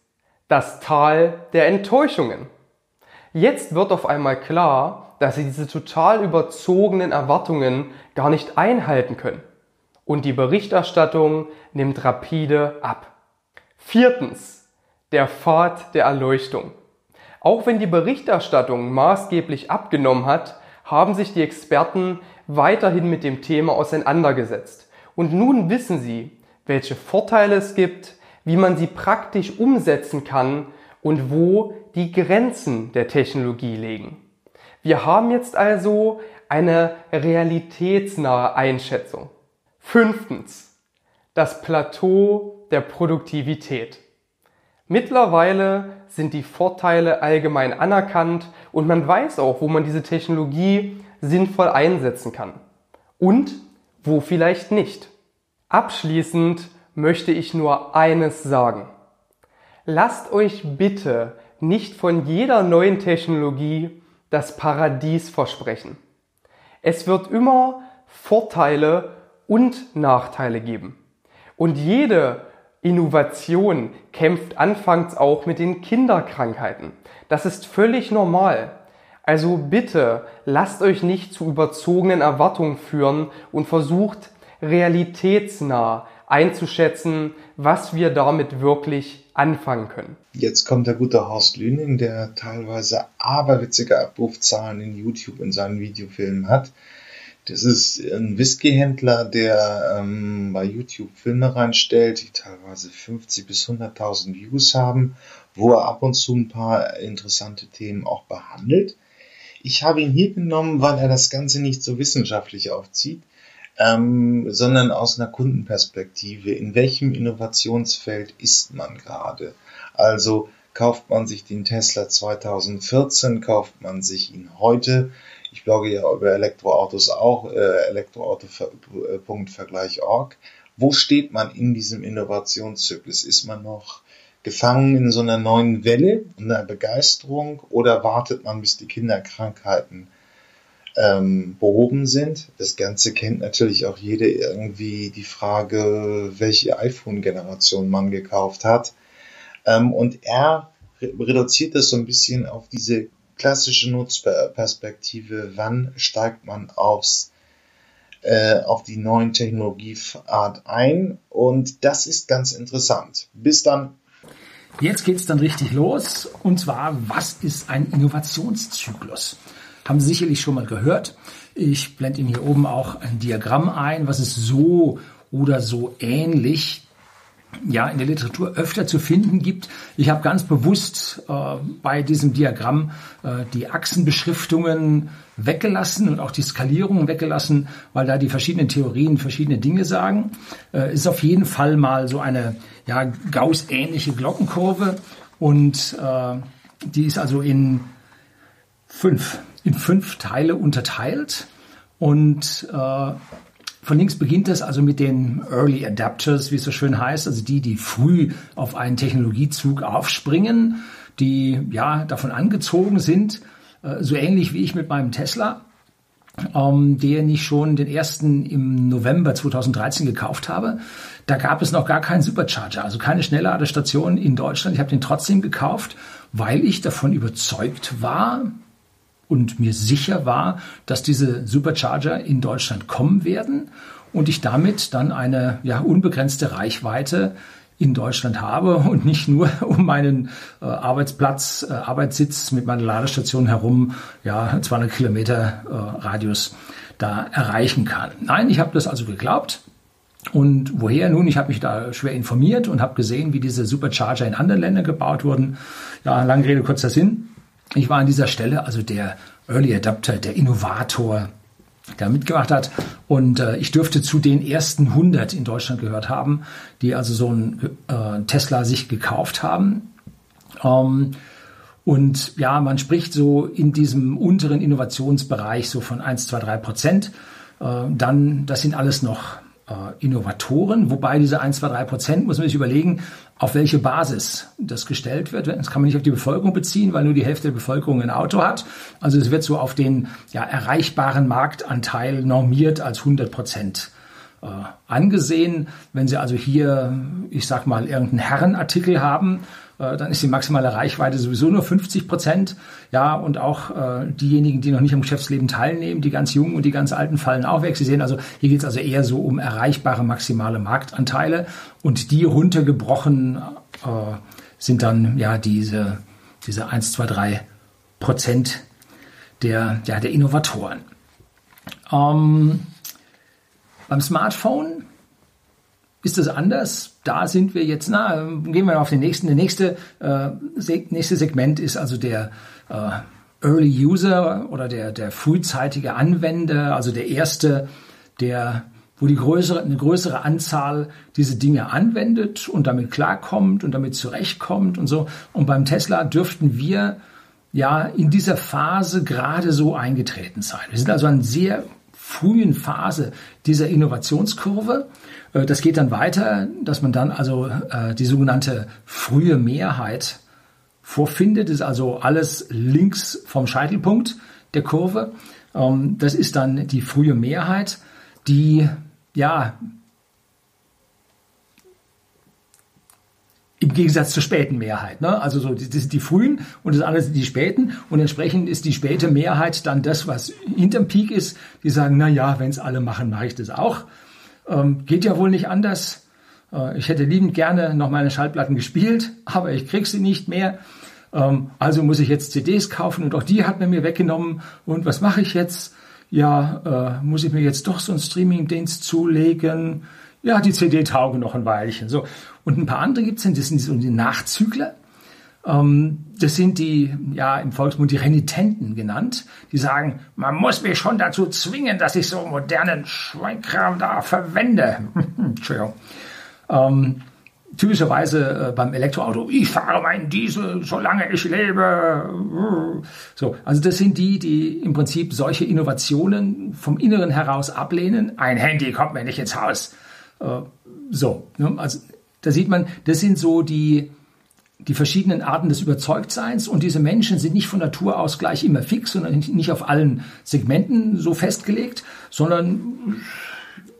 C: das Tal der Enttäuschungen. Jetzt wird auf einmal klar, dass sie diese total überzogenen Erwartungen gar nicht einhalten können. Und die Berichterstattung nimmt rapide ab. Viertens, der Pfad der Erleuchtung. Auch wenn die Berichterstattung maßgeblich abgenommen hat, haben sich die Experten weiterhin mit dem Thema auseinandergesetzt. Und nun wissen sie, welche Vorteile es gibt, wie man sie praktisch umsetzen kann und wo die Grenzen der Technologie liegen. Wir haben jetzt also eine realitätsnahe Einschätzung. Fünftens. Das Plateau der Produktivität. Mittlerweile sind die Vorteile allgemein anerkannt und man weiß auch, wo man diese Technologie sinnvoll einsetzen kann. Und wo vielleicht nicht. Abschließend möchte ich nur eines sagen. Lasst euch bitte nicht von jeder neuen Technologie das Paradies versprechen. Es wird immer Vorteile und Nachteile geben. Und jede Innovation kämpft anfangs auch mit den Kinderkrankheiten. Das ist völlig normal. Also bitte lasst euch nicht zu überzogenen Erwartungen führen und versucht realitätsnah einzuschätzen, was wir damit wirklich anfangen können.
A: Jetzt kommt der gute Horst Lüning, der teilweise aberwitzige Abrufzahlen in YouTube in seinen Videofilmen hat. Das ist ein Whiskyhändler, der ähm, bei YouTube Filme reinstellt, die teilweise 50 bis 100.000 Views haben, wo er ab und zu ein paar interessante Themen auch behandelt. Ich habe ihn hier genommen, weil er das Ganze nicht so wissenschaftlich aufzieht, ähm, sondern aus einer Kundenperspektive. In welchem Innovationsfeld ist man gerade? Also kauft man sich den Tesla 2014, kauft man sich ihn heute, ich blogge ja über Elektroautos auch, äh, elektroauto.vergleich.org. Wo steht man in diesem Innovationszyklus? Ist man noch gefangen in so einer neuen Welle, einer Begeisterung oder wartet man, bis die Kinderkrankheiten ähm, behoben sind? Das Ganze kennt natürlich auch jeder irgendwie die Frage, welche iPhone-Generation man gekauft hat. Ähm, und er reduziert das so ein bisschen auf diese klassische Nutzperspektive, wann steigt man aufs, äh, auf die neuen Technologieart ein? Und das ist ganz interessant. Bis dann.
D: Jetzt geht es dann richtig los. Und zwar, was ist ein Innovationszyklus? Haben Sie sicherlich schon mal gehört. Ich blende Ihnen hier oben auch ein Diagramm ein, was es so oder so ähnlich ja in der Literatur öfter zu finden gibt. Ich habe ganz bewusst äh, bei diesem Diagramm äh, die Achsenbeschriftungen weggelassen und auch die Skalierungen weggelassen, weil da die verschiedenen Theorien verschiedene Dinge sagen. Äh, ist auf jeden Fall mal so eine ja, Gauss-ähnliche Glockenkurve und äh, die ist also in fünf, in fünf Teile unterteilt und äh, von links beginnt es also mit den Early Adapters, wie es so schön heißt, also die, die früh auf einen Technologiezug aufspringen, die ja davon angezogen sind, äh, so ähnlich wie ich mit meinem Tesla, ähm, den ich schon den ersten im November 2013 gekauft habe. Da gab es noch gar keinen Supercharger, also keine Schnellladestation in Deutschland. Ich habe den trotzdem gekauft, weil ich davon überzeugt war, und mir sicher war, dass diese Supercharger in Deutschland kommen werden und ich damit dann eine ja, unbegrenzte Reichweite in Deutschland habe und nicht nur um meinen äh, Arbeitsplatz, äh, Arbeitssitz mit meiner Ladestation herum, ja, 200 Kilometer äh, Radius da erreichen kann. Nein, ich habe das also geglaubt. Und woher nun? Ich habe mich da schwer informiert und habe gesehen, wie diese Supercharger in anderen Ländern gebaut wurden. Ja, lange Rede, kurzer Sinn. Ich war an dieser Stelle also der Early Adapter, der Innovator, der mitgemacht hat. Und äh, ich dürfte zu den ersten 100 in Deutschland gehört haben, die also so ein äh, Tesla sich gekauft haben. Ähm, und ja, man spricht so in diesem unteren Innovationsbereich so von 1, 2, 3 Prozent. Äh, dann, das sind alles noch Innovatoren, wobei diese 1, 2, 3 Prozent, muss man sich überlegen, auf welche Basis das gestellt wird. Das kann man nicht auf die Bevölkerung beziehen, weil nur die Hälfte der Bevölkerung ein Auto hat. Also es wird so auf den ja, erreichbaren Marktanteil normiert als 100 Prozent äh, angesehen. Wenn Sie also hier, ich sag mal, irgendeinen Herrenartikel haben, äh, dann ist die maximale Reichweite sowieso nur 50 Prozent. Ja, und auch äh, diejenigen, die noch nicht am Geschäftsleben teilnehmen, die ganz Jungen und die ganz Alten fallen auch weg. Sie sehen also, hier geht es also eher so um erreichbare maximale Marktanteile und die runtergebrochen äh, sind dann ja diese, diese 1, 2, 3 Prozent der, ja, der Innovatoren. Ähm, beim Smartphone ist das anders? Da sind wir jetzt, na, gehen wir auf den nächsten. Der nächste, äh, nächste Segment ist also der äh, Early User oder der, der frühzeitige Anwender, also der erste, der, wo die größere, eine größere Anzahl diese Dinge anwendet und damit klarkommt und damit zurechtkommt und so. Und beim Tesla dürften wir ja in dieser Phase gerade so eingetreten sein. Wir sind also an sehr frühen Phase dieser Innovationskurve das geht dann weiter, dass man dann also äh, die sogenannte frühe Mehrheit vorfindet. Das ist also alles links vom Scheitelpunkt der Kurve. Ähm, das ist dann die frühe Mehrheit, die ja im Gegensatz zur späten Mehrheit. Ne? Also so, das sind die frühen und das andere sind die späten und entsprechend ist die späte Mehrheit dann das, was hinterm Peak ist. Die sagen, na ja, wenn es alle machen, mache ich das auch. Ähm, geht ja wohl nicht anders. Äh, ich hätte liebend gerne noch meine Schallplatten gespielt, aber ich krieg sie nicht mehr. Ähm, also muss ich jetzt CDs kaufen und auch die hat man mir weggenommen. Und was mache ich jetzt? Ja, äh, muss ich mir jetzt doch so einen Streaming-Dienst zulegen? Ja, die CD taugen noch ein Weilchen. So. Und ein paar andere gibt's denn, das sind so die Nachzügler. Ähm, das sind die, ja, im Volksmund die Renitenten genannt. Die sagen, man muss mich schon dazu zwingen, dass ich so modernen Schweinkram da verwende. Entschuldigung. Ähm, typischerweise äh, beim Elektroauto, ich fahre meinen Diesel, solange ich lebe. So, also das sind die, die im Prinzip solche Innovationen vom Inneren heraus ablehnen. Ein Handy kommt mir nicht ins Haus. Äh, so, ne? also da sieht man, das sind so die, die verschiedenen Arten des Überzeugtseins und diese Menschen sind nicht von Natur aus gleich immer fix, sondern nicht auf allen Segmenten so festgelegt, sondern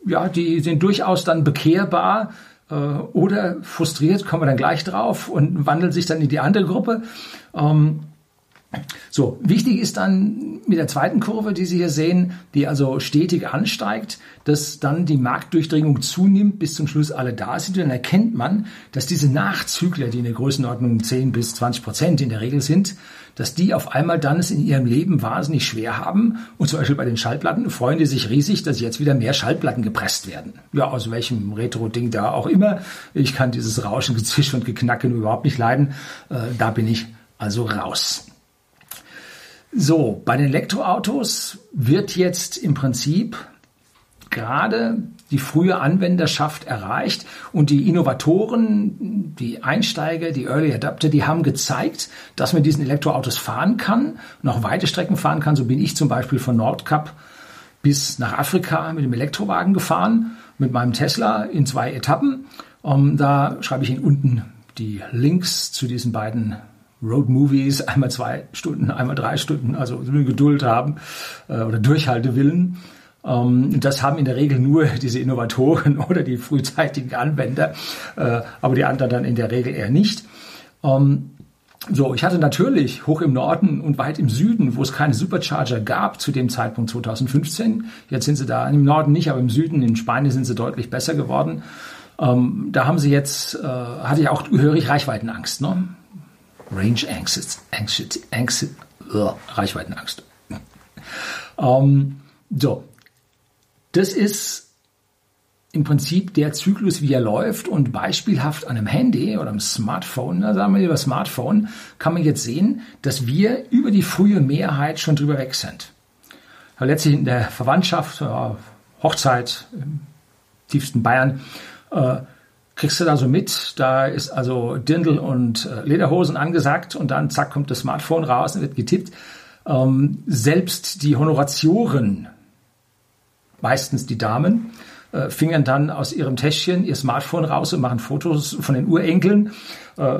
D: ja, die sind durchaus dann bekehrbar äh, oder frustriert, kommen wir dann gleich drauf und wandeln sich dann in die andere Gruppe. Ähm, so, wichtig ist dann mit der zweiten Kurve, die Sie hier sehen, die also stetig ansteigt, dass dann die Marktdurchdringung zunimmt, bis zum Schluss alle da sind. Und dann erkennt man, dass diese Nachzügler, die in der Größenordnung 10 bis 20 Prozent in der Regel sind, dass die auf einmal dann es in ihrem Leben wahnsinnig schwer haben. Und zum Beispiel bei den Schallplatten freuen die sich riesig, dass jetzt wieder mehr Schallplatten gepresst werden. Ja, aus welchem Retro-Ding da auch immer. Ich kann dieses Rauschen, Gezwisch und Geknacke überhaupt nicht leiden. Äh, da bin ich also raus. So, bei den Elektroautos wird jetzt im Prinzip gerade die frühe Anwenderschaft erreicht und die Innovatoren, die Einsteiger, die Early Adapter, die haben gezeigt, dass man diesen Elektroautos fahren kann, noch weite Strecken fahren kann. So bin ich zum Beispiel von Nordkap bis nach Afrika mit dem Elektrowagen gefahren, mit meinem Tesla in zwei Etappen. Um, ähm, da schreibe ich Ihnen unten die Links zu diesen beiden Road Movies, einmal zwei Stunden, einmal drei Stunden, also Geduld haben äh, oder Durchhaltewillen. Ähm, das haben in der Regel nur diese Innovatoren oder die frühzeitigen Anwender, äh, aber die anderen dann in der Regel eher nicht. Ähm, so, ich hatte natürlich hoch im Norden und weit im Süden, wo es keine Supercharger gab zu dem Zeitpunkt 2015. Jetzt sind sie da im Norden nicht, aber im Süden, in Spanien sind sie deutlich besser geworden. Ähm, da haben sie jetzt, äh, hatte ich auch gehörig Reichweitenangst, ne? Range Anxiety, Anxiety, Anxiety Reichweitenangst. ähm, so, das ist im Prinzip der Zyklus, wie er läuft und beispielhaft an einem Handy oder einem Smartphone, da sagen wir lieber Smartphone, kann man jetzt sehen, dass wir über die frühe Mehrheit schon drüber weg sind. Letztlich in der Verwandtschaft, Hochzeit im tiefsten Bayern, äh, kriegst du da so mit, da ist also Dirndl und äh, Lederhosen angesagt und dann zack kommt das Smartphone raus und wird getippt. Ähm, selbst die Honoratioren, meistens die Damen, äh, fingern dann aus ihrem Täschchen ihr Smartphone raus und machen Fotos von den Urenkeln. Äh,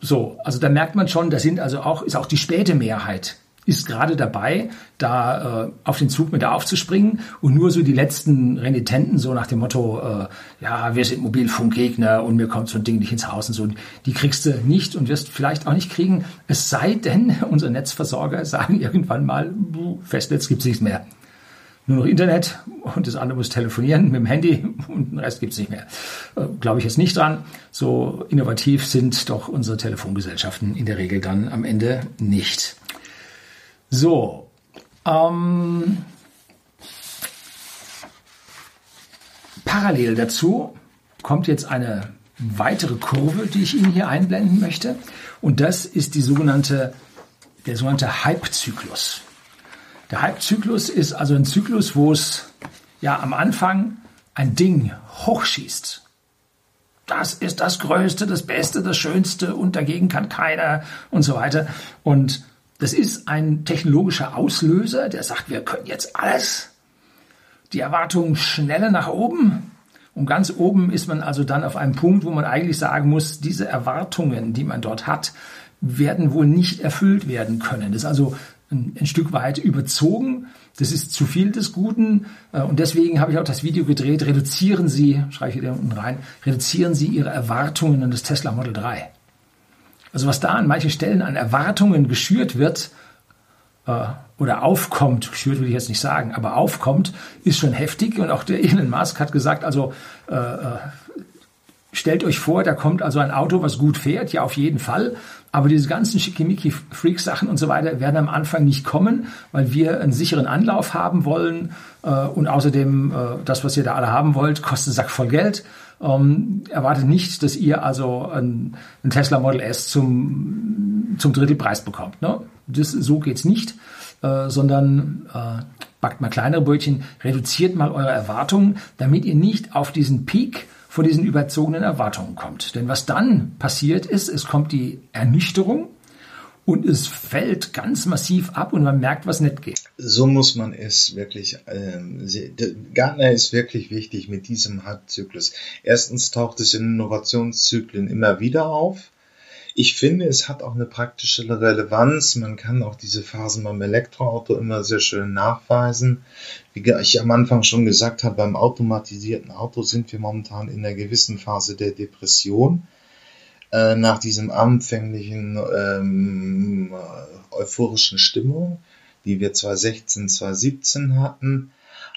D: so, also da merkt man schon, da sind also auch, ist auch die späte Mehrheit ist gerade dabei, da äh, auf den Zug mit aufzuspringen und nur so die letzten Renitenten so nach dem Motto, äh, ja, wir sind Mobilfunkgegner und mir kommt so ein Ding nicht ins Haus und so, die kriegst du nicht und wirst vielleicht auch nicht kriegen, es sei denn, unsere Netzversorger sagen irgendwann mal, Festnetz gibt's nicht mehr. Nur noch Internet und das andere muss telefonieren mit dem Handy und den Rest gibt's nicht mehr. Äh, Glaube ich jetzt nicht dran. So innovativ sind doch unsere Telefongesellschaften in der Regel dann am Ende nicht. So, ähm, parallel dazu kommt jetzt eine weitere Kurve, die ich Ihnen hier einblenden möchte. Und das ist die sogenannte, der sogenannte Hype-Zyklus. Der Hype-Zyklus ist also ein Zyklus, wo es ja am Anfang ein Ding hochschießt. Das ist das Größte, das Beste, das Schönste und dagegen kann keiner und so weiter. Und das ist ein technologischer Auslöser, der sagt, wir können jetzt alles. Die Erwartungen schneller nach oben. Und ganz oben ist man also dann auf einem Punkt, wo man eigentlich sagen muss, diese Erwartungen, die man dort hat, werden wohl nicht erfüllt werden können. Das ist also ein, ein Stück weit überzogen. Das ist zu viel des Guten. Äh, und deswegen habe ich auch das Video gedreht. Reduzieren Sie, schreibe ich hier unten rein, reduzieren Sie Ihre Erwartungen an das Tesla Model 3. Also was da an manchen Stellen an Erwartungen geschürt wird äh, oder aufkommt, geschürt will ich jetzt nicht sagen, aber aufkommt, ist schon heftig. Und auch der Elon Musk hat gesagt, also äh, äh, stellt euch vor, da kommt also ein Auto, was gut fährt, ja auf jeden Fall. Aber diese ganzen Schickimicki-Freak-Sachen und so weiter werden am Anfang nicht kommen, weil wir einen sicheren Anlauf haben wollen. Äh, und außerdem, äh, das, was ihr da alle haben wollt, kostet einen Sack voll Geld. Ähm, erwartet nicht, dass ihr also ein, ein, Tesla Model S zum, zum Drittelpreis bekommt. Ne? Das, so geht's nicht, äh, sondern backt mal kleinere Brötchen, reduziert mal eure Erwartungen, damit ihr nicht auf diesen Peak von diesen überzogenen Erwartungen kommt. Denn was dann passiert ist, es kommt die Ernüchterung, und es fällt ganz massiv ab und man merkt, was nicht geht.
A: So muss man es wirklich. Ähm, Gartner ist wirklich wichtig mit diesem Halbzyklus. Erstens taucht es in Innovationszyklen immer wieder auf. Ich finde, es hat auch eine praktische Relevanz. Man kann auch diese Phasen beim Elektroauto immer sehr schön nachweisen. Wie ich am Anfang schon gesagt habe, beim automatisierten Auto sind wir momentan in einer gewissen Phase der Depression. Äh, nach diesem anfänglichen ähm, euphorischen Stimmung, die wir 2016, 2017 hatten.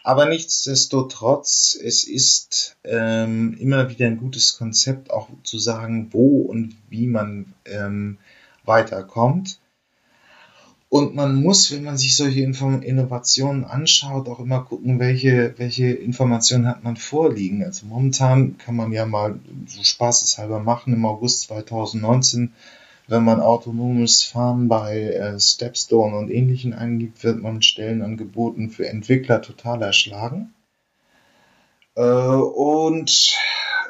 A: Aber nichtsdestotrotz, es ist ähm, immer wieder ein gutes Konzept, auch zu sagen, wo und wie man ähm, weiterkommt. Und man muss, wenn man sich solche Inform Innovationen anschaut, auch immer gucken, welche, welche Informationen hat man vorliegen. Also momentan kann man ja mal so spaßeshalber machen im August 2019, wenn man autonomes Fahren bei äh, Stepstone und ähnlichen eingibt, wird man Stellenangeboten für Entwickler total erschlagen. Äh, und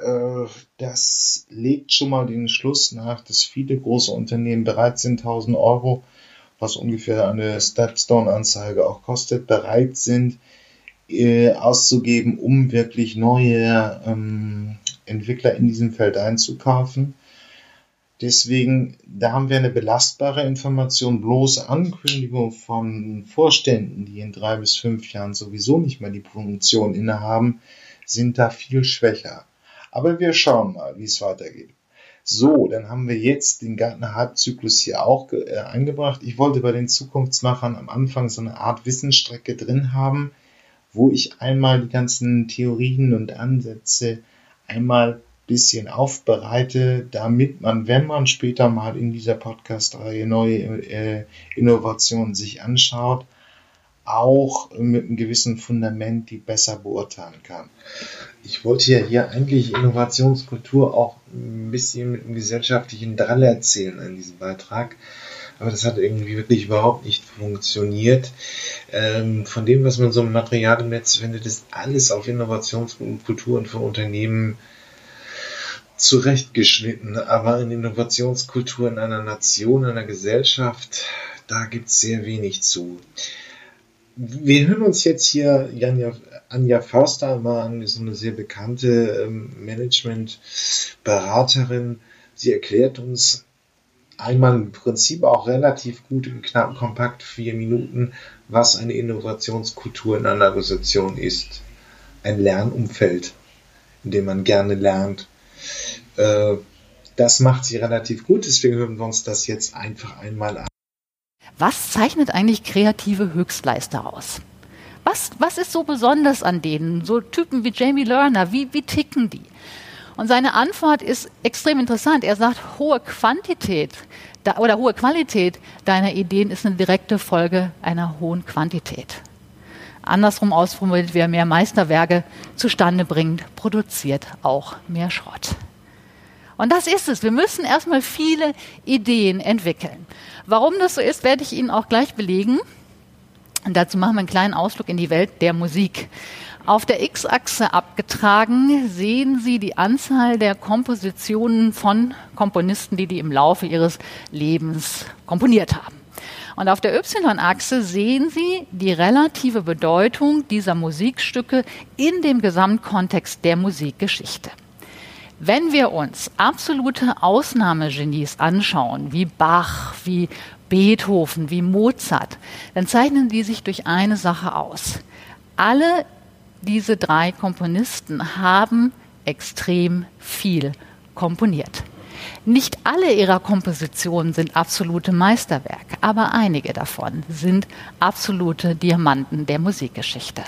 A: äh, das legt schon mal den Schluss nach, dass viele große Unternehmen bereit sind, 1000 Euro was ungefähr eine Stepstone-Anzeige auch kostet, bereit sind äh, auszugeben, um wirklich neue ähm, Entwickler in diesem Feld einzukaufen. Deswegen, da haben wir eine belastbare Information. Bloße Ankündigung von Vorständen, die in drei bis fünf Jahren sowieso nicht mehr die Funktion innehaben, sind da viel schwächer. Aber wir schauen mal, wie es weitergeht. So, dann haben wir jetzt den Gartner Halbzyklus hier auch äh, eingebracht. Ich wollte bei den Zukunftsmachern am Anfang so eine Art Wissensstrecke drin haben, wo ich einmal die ganzen Theorien und Ansätze einmal bisschen aufbereite, damit man, wenn man später mal in dieser Podcast-Reihe neue äh, Innovationen sich anschaut, auch mit einem gewissen Fundament die besser beurteilen kann. Ich wollte ja hier eigentlich Innovationskultur auch ein bisschen mit einem gesellschaftlichen Drall erzählen in diesem Beitrag. Aber das hat irgendwie wirklich überhaupt nicht funktioniert. Ähm, von dem, was man so im Material im Netz findet, ist alles auf Innovationskulturen für Unternehmen zurechtgeschnitten. Aber in Innovationskultur in einer Nation, in einer Gesellschaft, da gibt es sehr wenig zu wir hören uns jetzt hier Janja, Anja Förster mal an, so eine sehr bekannte ähm, Management-Beraterin. Sie erklärt uns einmal im Prinzip auch relativ gut im knappen Kompakt vier Minuten, was eine Innovationskultur in einer Organisation ist. Ein Lernumfeld, in dem man gerne lernt. Äh, das macht sie relativ gut, deswegen hören wir uns das jetzt einfach einmal an.
E: Was zeichnet eigentlich kreative Höchstleister aus? Was, was ist so besonders an denen? So Typen wie Jamie Lerner, wie, wie ticken die? Und seine Antwort ist extrem interessant. Er sagt, hohe Quantität oder hohe Qualität deiner Ideen ist eine direkte Folge einer hohen Quantität. Andersrum ausformuliert, wer mehr Meisterwerke zustande bringt, produziert auch mehr Schrott. Und das ist es. Wir müssen erstmal viele Ideen entwickeln. Warum das so ist, werde ich Ihnen auch gleich belegen. Und dazu machen wir einen kleinen Ausflug in die Welt der Musik. Auf der X-Achse abgetragen sehen Sie die Anzahl der Kompositionen von Komponisten, die die im Laufe ihres Lebens komponiert haben. Und auf der Y-Achse sehen Sie die relative Bedeutung dieser Musikstücke in dem Gesamtkontext der Musikgeschichte. Wenn wir uns absolute Ausnahmegenies anschauen, wie Bach, wie Beethoven, wie Mozart, dann zeichnen die sich durch eine Sache aus. Alle diese drei Komponisten haben extrem viel komponiert. Nicht alle ihrer Kompositionen sind absolute Meisterwerke, aber einige davon sind absolute Diamanten der Musikgeschichte.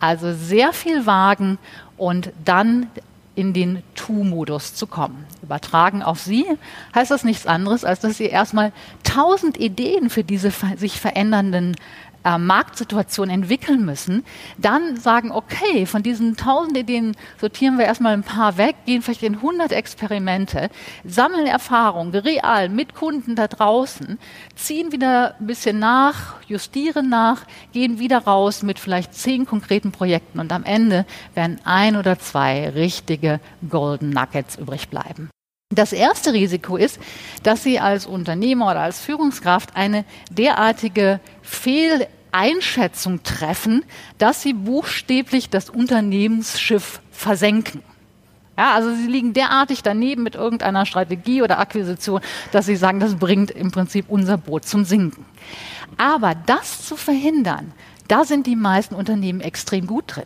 E: Also sehr viel wagen und dann in den Tu-Modus zu kommen. Übertragen auf Sie heißt das nichts anderes, als dass Sie erstmal tausend Ideen für diese sich verändernden äh, Marktsituation entwickeln müssen, dann sagen, okay, von diesen tausend Ideen sortieren wir erstmal ein paar weg, gehen vielleicht in 100 Experimente, sammeln Erfahrung real mit Kunden da draußen, ziehen wieder ein bisschen nach, justieren nach, gehen wieder raus mit vielleicht zehn konkreten Projekten und am Ende werden ein oder zwei richtige Golden Nuggets übrig bleiben. Das erste Risiko ist, dass Sie als Unternehmer oder als Führungskraft eine derartige Fehleinschätzung treffen, dass Sie buchstäblich das Unternehmensschiff versenken. Ja, also Sie liegen derartig daneben mit irgendeiner Strategie oder Akquisition, dass Sie sagen, das bringt im Prinzip unser Boot zum Sinken. Aber das zu verhindern, da sind die meisten Unternehmen extrem gut drin.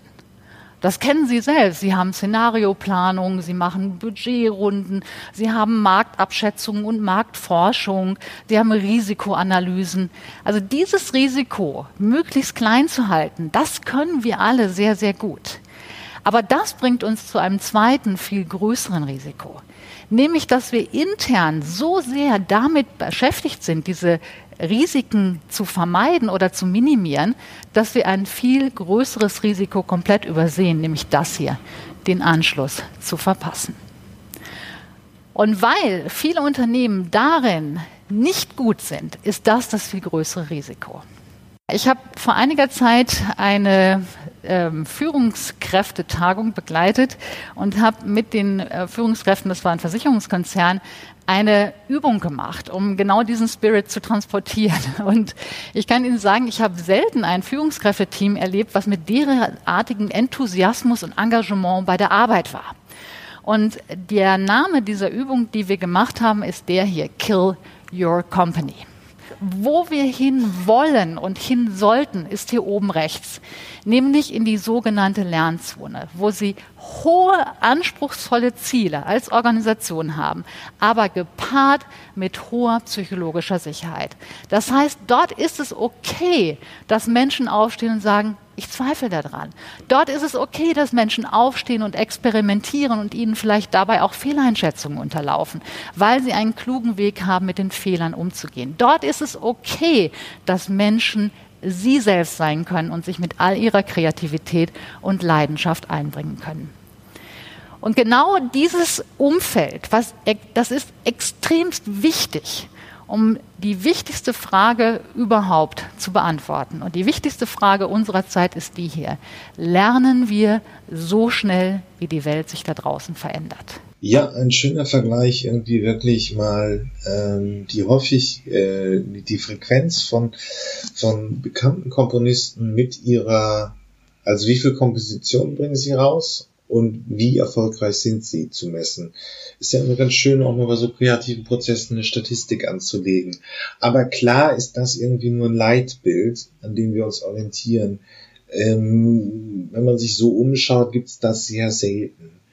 E: Das kennen Sie selbst. Sie haben Szenarioplanung, Sie machen Budgetrunden, Sie haben Marktabschätzungen und Marktforschung, Sie haben Risikoanalysen. Also dieses Risiko möglichst klein zu halten, das können wir alle sehr, sehr gut. Aber das bringt uns zu einem zweiten, viel größeren Risiko. Nämlich, dass wir intern so sehr damit beschäftigt sind, diese Risiken zu vermeiden oder zu minimieren, dass wir ein viel größeres Risiko komplett übersehen, nämlich das hier, den Anschluss zu verpassen. Und weil viele Unternehmen darin nicht gut sind, ist das das viel größere Risiko. Ich habe vor einiger Zeit eine ähm, Führungskräftetagung begleitet und habe mit den äh, Führungskräften, das war ein Versicherungskonzern, eine Übung gemacht, um genau diesen Spirit zu transportieren. Und ich kann Ihnen sagen, ich habe selten ein Führungskräfteteam erlebt, was mit derartigem Enthusiasmus und Engagement bei der Arbeit war. Und der Name dieser Übung, die wir gemacht haben, ist der hier, Kill Your Company. Wo wir hin wollen und hin sollten, ist hier oben rechts, nämlich in die sogenannte Lernzone, wo Sie hohe, anspruchsvolle Ziele als Organisation haben, aber gepaart mit hoher psychologischer Sicherheit. Das heißt, dort ist es okay, dass Menschen aufstehen und sagen, Ich zweifle daran. Dort ist es okay, dass Menschen aufstehen und experimentieren und ihnen vielleicht dabei auch Fehleinschätzungen unterlaufen, weil sie einen klugen Weg haben, mit den Fehlern umzugehen. Dort ist es okay, dass Menschen sie selbst sein können und sich mit all ihrer Kreativität und Leidenschaft einbringen können. Und genau dieses Umfeld, was, das ist extremst wichtig, um die wichtigste Frage überhaupt zu beantworten. Und die wichtigste Frage unserer Zeit ist die hier. Lernen wir so schnell, wie die Welt sich da draußen verändert?
A: Ja, ein schöner Vergleich, irgendwie wirklich mal ähm, die häufig äh, die Frequenz von, von bekannten Komponisten mit ihrer, also wie viel Komposition bringen sie raus und wie erfolgreich sind sie zu messen. Ist ja immer ganz schön, auch mal bei so kreativen Prozessen eine Statistik anzulegen. Aber klar ist das irgendwie nur ein Leitbild, an dem wir uns orientieren. Ähm, wenn man sich so umschaut, gibt's das sehr selten.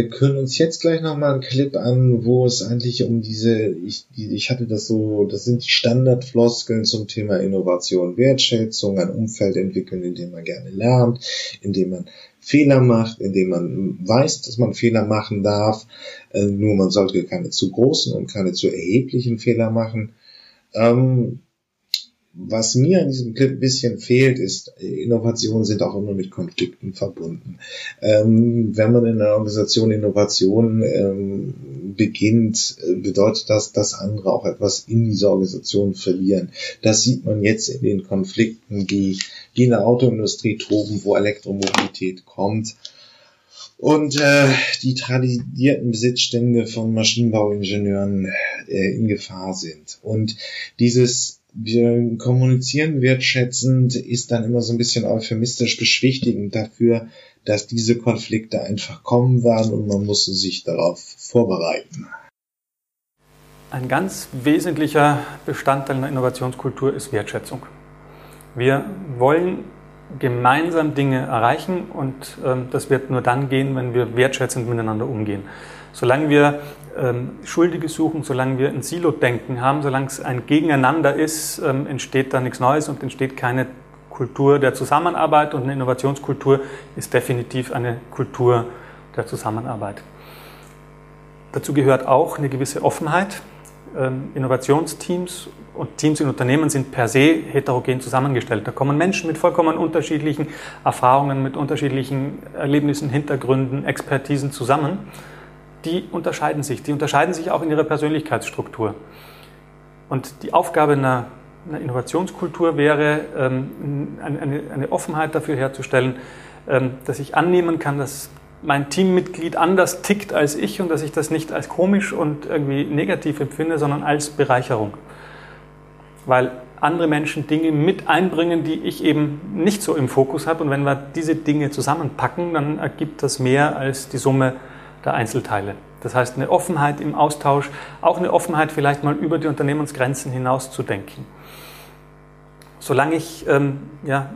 A: Wir können uns jetzt gleich nochmal einen Clip an, wo es eigentlich um diese, ich, die, ich hatte das so, das sind die Standardfloskeln zum Thema Innovation, Wertschätzung, ein Umfeld entwickeln, in dem man gerne lernt, in dem man Fehler macht, in dem man weiß, dass man Fehler machen darf, äh, nur man sollte keine zu großen und keine zu erheblichen Fehler machen. Ähm, was mir an diesem Clip ein bisschen fehlt, ist, Innovationen sind auch immer mit Konflikten verbunden. Ähm, wenn man in einer Organisation Innovation ähm, beginnt, bedeutet das, dass andere auch etwas in dieser Organisation verlieren. Das sieht man jetzt in den Konflikten, die, die in der Autoindustrie toben, wo Elektromobilität kommt und äh, die tradierten Besitzstände von Maschinenbauingenieuren äh, in Gefahr sind. Und dieses wir kommunizieren wertschätzend ist dann immer so ein bisschen euphemistisch beschwichtigend dafür, dass diese Konflikte einfach kommen werden und man muss sich darauf vorbereiten.
F: Ein ganz wesentlicher Bestandteil einer Innovationskultur ist Wertschätzung. Wir wollen gemeinsam Dinge erreichen und ähm, das wird nur dann gehen, wenn wir wertschätzend miteinander umgehen. Solange wir Schuldige suchen, solange wir ein Silo-Denken haben, solange es ein Gegeneinander ist, ähm, entsteht da nichts Neues und entsteht keine Kultur der Zusammenarbeit und eine Innovationskultur ist definitiv eine Kultur der Zusammenarbeit. Dazu gehört auch eine gewisse Offenheit. Ähm, Innovationsteams und Teams in Unternehmen sind per se heterogen zusammengestellt. Da kommen Menschen mit vollkommen unterschiedlichen Erfahrungen, mit unterschiedlichen Erlebnissen, Hintergründen, Expertisen zusammen die unterscheiden sich. Die unterscheiden sich auch in ihrer Persönlichkeitsstruktur. Und die Aufgabe einer, einer Innovationskultur wäre, ähm, eine, eine, Offenheit dafür herzustellen, ähm, dass ich annehmen kann, dass mein Teammitglied anders tickt als ich und dass ich das nicht als komisch und irgendwie negativ empfinde, sondern als Bereicherung. Weil andere Menschen Dinge mit einbringen, die ich eben nicht so im Fokus habe. Und wenn wir diese Dinge zusammenpacken, dann ergibt das mehr als die Summe der Einzelteile. Das heißt, eine Offenheit im Austausch, auch eine Offenheit vielleicht mal über die Unternehmensgrenzen hinaus zu denken. Solange ich ähm, ja,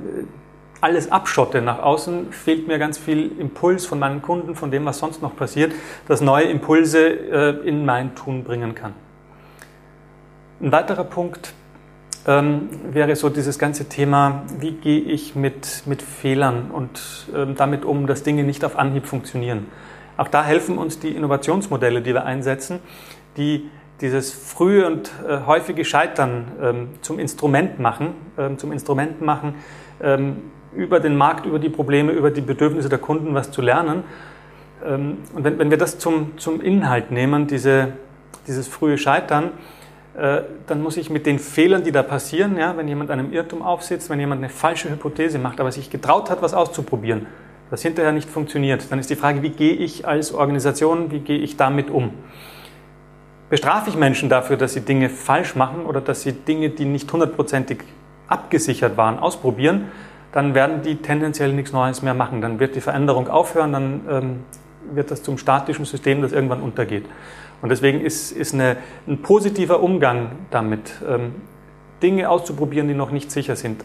F: alles abschotte nach außen, fehlt mir ganz viel Impuls von meinen Kunden, von dem, was sonst noch passiert, das neue Impulse äh, in mein Tun bringen kann. Ein weiterer Punkt ähm, wäre so dieses ganze Thema, wie gehe ich mit, mit Fehlern und ähm, damit um, dass Dinge nicht auf Anhieb funktionieren. Auch da helfen uns die Innovationsmodelle, die wir einsetzen, die dieses frühe und äh, häufige Scheitern ähm, zum Instrument machen, ähm, zum Instrument machen, ähm, über den Markt, über die Probleme, über die Bedürfnisse der Kunden was zu lernen. Ähm, und wenn, wenn, wir das zum, zum Inhalt nehmen, diese, dieses frühe Scheitern, äh, dann muss ich mit den Fehlern, die da passieren, ja, wenn jemand einem Irrtum aufsitzt, wenn jemand eine falsche Hypothese macht, aber sich getraut hat, was auszuprobieren, das hinterher nicht funktioniert, dann ist die Frage, wie gehe ich als Organisation, wie gehe ich damit um? Bestrafe ich Menschen dafür, dass sie Dinge falsch machen oder dass sie Dinge, die nicht hundertprozentig abgesichert waren, ausprobieren, dann werden die tendenziell nichts Neues mehr machen. Dann wird die Veränderung aufhören, dann ähm, wird das zum statischen System, das irgendwann untergeht. Und deswegen ist, ist eine, ein positiver Umgang damit, ähm, Dinge auszuprobieren, die noch nicht sicher sind,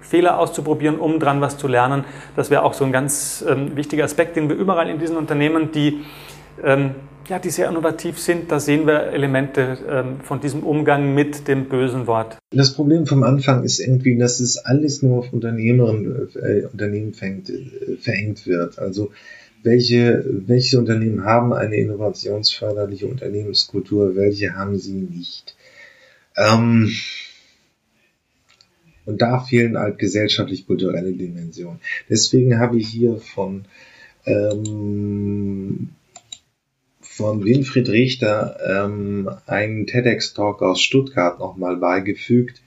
F: Fehler auszuprobieren, um dran was zu lernen. Das wäre auch so ein ganz ähm, wichtiger Aspekt, den wir überall in diesen Unternehmen, die ähm, ja, die sehr innovativ sind. Da sehen wir Elemente ähm, von diesem Umgang mit dem bösen Wort.
A: Das Problem vom Anfang ist irgendwie, dass es alles nur auf Unternehmerinnen, äh, Unternehmen fängt, äh, verengt wird. Also welche, welche Unternehmen haben eine innovationsförderliche Unternehmenskultur, welche haben sie nicht. Ähm, und da fehlen halt gesellschaftlich-kulturelle Dimensionen. Deswegen habe ich hier von ähm, von Winfried Richter ähm, einen TEDx-Talk aus Stuttgart nochmal beigefügt,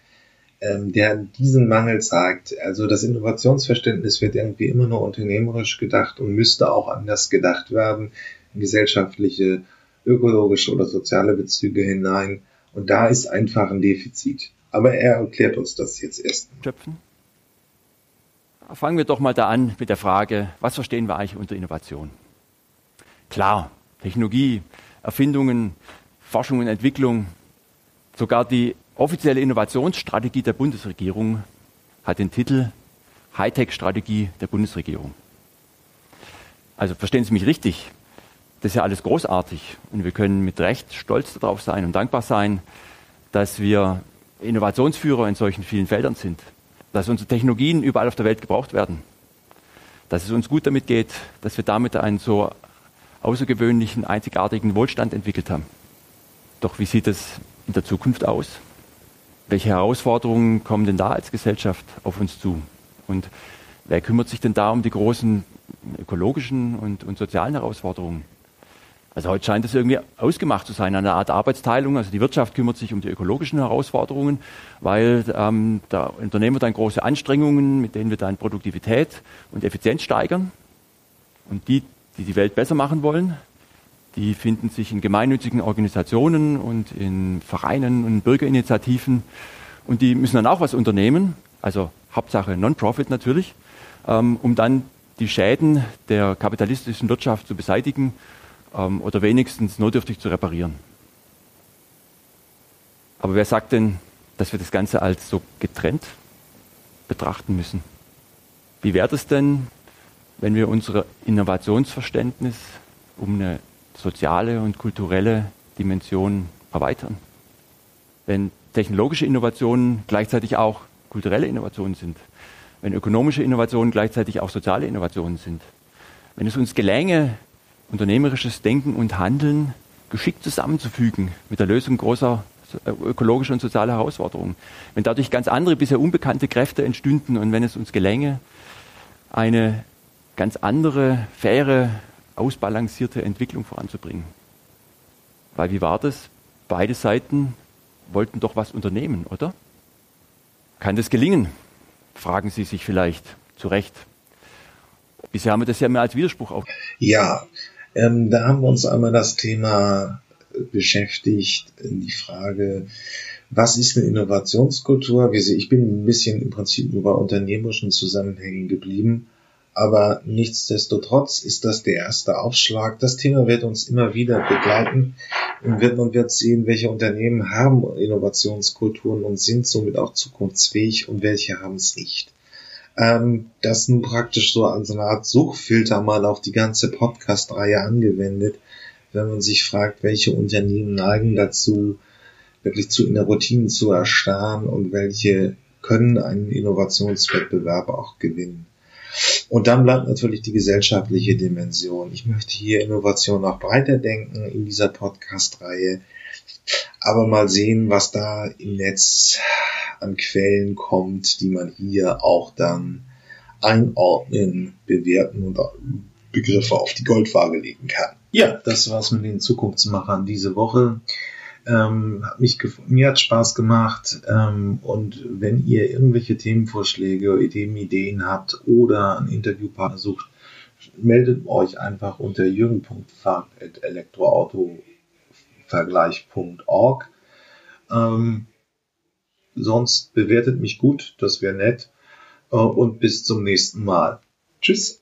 A: ähm, der diesen Mangel zeigt. Also das Innovationsverständnis wird irgendwie immer nur unternehmerisch gedacht und müsste auch anders gedacht werden, in gesellschaftliche, ökologische oder soziale Bezüge hinein. Und da ist einfach ein Defizit. Aber er erklärt uns das jetzt erst. Schöpfen.
G: Fangen wir doch mal da an mit der Frage, was verstehen wir eigentlich unter Innovation? Klar, Technologie, Erfindungen, Forschung und Entwicklung. Sogar die offizielle Innovationsstrategie der Bundesregierung hat den Titel Hightech-Strategie der Bundesregierung. Also verstehen Sie mich richtig, das ist ja alles großartig und wir können mit Recht stolz darauf sein und dankbar sein, dass wir Innovationsführer in solchen vielen Feldern sind, dass unsere Technologien überall auf der Welt gebraucht werden, dass es uns gut damit geht, dass wir damit einen so außergewöhnlichen, einzigartigen Wohlstand entwickelt haben. Doch wie sieht es in der Zukunft aus? Welche Herausforderungen kommen denn da als Gesellschaft auf uns zu? Und wer kümmert sich denn da um die großen ökologischen und, und sozialen Herausforderungen? Also heute scheint es irgendwie ausgemacht zu sein, eine Art Arbeitsteilung. Also die Wirtschaft kümmert sich um die ökologischen Herausforderungen, weil ähm, da unternehmen wir dann große Anstrengungen, mit denen wir dann Produktivität und Effizienz steigern. Und die die die Welt besser machen wollen. Die finden sich in gemeinnützigen Organisationen und in Vereinen und Bürgerinitiativen. Und die müssen dann auch was unternehmen, also Hauptsache Non-Profit natürlich, ähm, um dann die Schäden der kapitalistischen Wirtschaft zu beseitigen ähm, oder wenigstens notdürftig zu reparieren. Aber wer sagt denn, dass wir das Ganze als so getrennt betrachten müssen? Wie wäre das denn, wenn wir unser Innovationsverständnis um eine soziale und kulturelle Dimension erweitern. Wenn technologische Innovationen gleichzeitig auch kulturelle Innovationen sind, wenn ökonomische Innovationen gleichzeitig auch soziale Innovationen sind, wenn es uns gelänge, unternehmerisches Denken und Handeln geschickt zusammenzufügen mit der Lösung großer ökologischer und sozialer Herausforderungen, wenn dadurch ganz andere, bisher unbekannte Kräfte entstünden und wenn es uns gelänge, eine ganz andere, faire, ausbalancierte Entwicklung voranzubringen. Weil wie war das? Beide Seiten wollten doch was unternehmen, oder? Kann das gelingen? Fragen Sie sich vielleicht zu Recht. Bisher haben wir das ja mehr als Widerspruch auf.
A: Ja, ähm, da haben wir uns einmal das Thema beschäftigt, die Frage, was ist eine Innovationskultur? Ich bin ein bisschen im Prinzip nur bei unternehmerischen Zusammenhängen geblieben. Aber nichtsdestotrotz ist das der erste Aufschlag. Das Thema wird uns immer wieder begleiten und wird, man wird sehen, welche Unternehmen haben Innovationskulturen und sind somit auch zukunftsfähig und welche haben es nicht. Ähm, das nun praktisch so als eine Art Suchfilter mal auf die ganze Podcast-Reihe angewendet, wenn man sich fragt, welche Unternehmen neigen dazu, wirklich zu Routinen zu erstarren und welche können einen Innovationswettbewerb auch gewinnen. Und dann bleibt natürlich die gesellschaftliche Dimension. Ich möchte hier Innovation auch breiter denken in dieser Podcast-Reihe, aber mal sehen, was da im Netz an Quellen kommt, die man hier auch dann einordnen, bewerten und Begriffe auf die Goldwaage legen kann. Ja, das war's mit den Zukunftsmachern diese Woche. Ähm, hat mich mir hat Spaß gemacht und wenn ihr irgendwelche Themenvorschläge, Ideen, Ideen habt oder einen Interviewpartner sucht, meldet euch einfach unter jürgen.fahrt.elektroautovergleich.org. Ähm, sonst bewertet mich gut, das wäre nett. Äh, und bis zum nächsten Mal. Tschüss.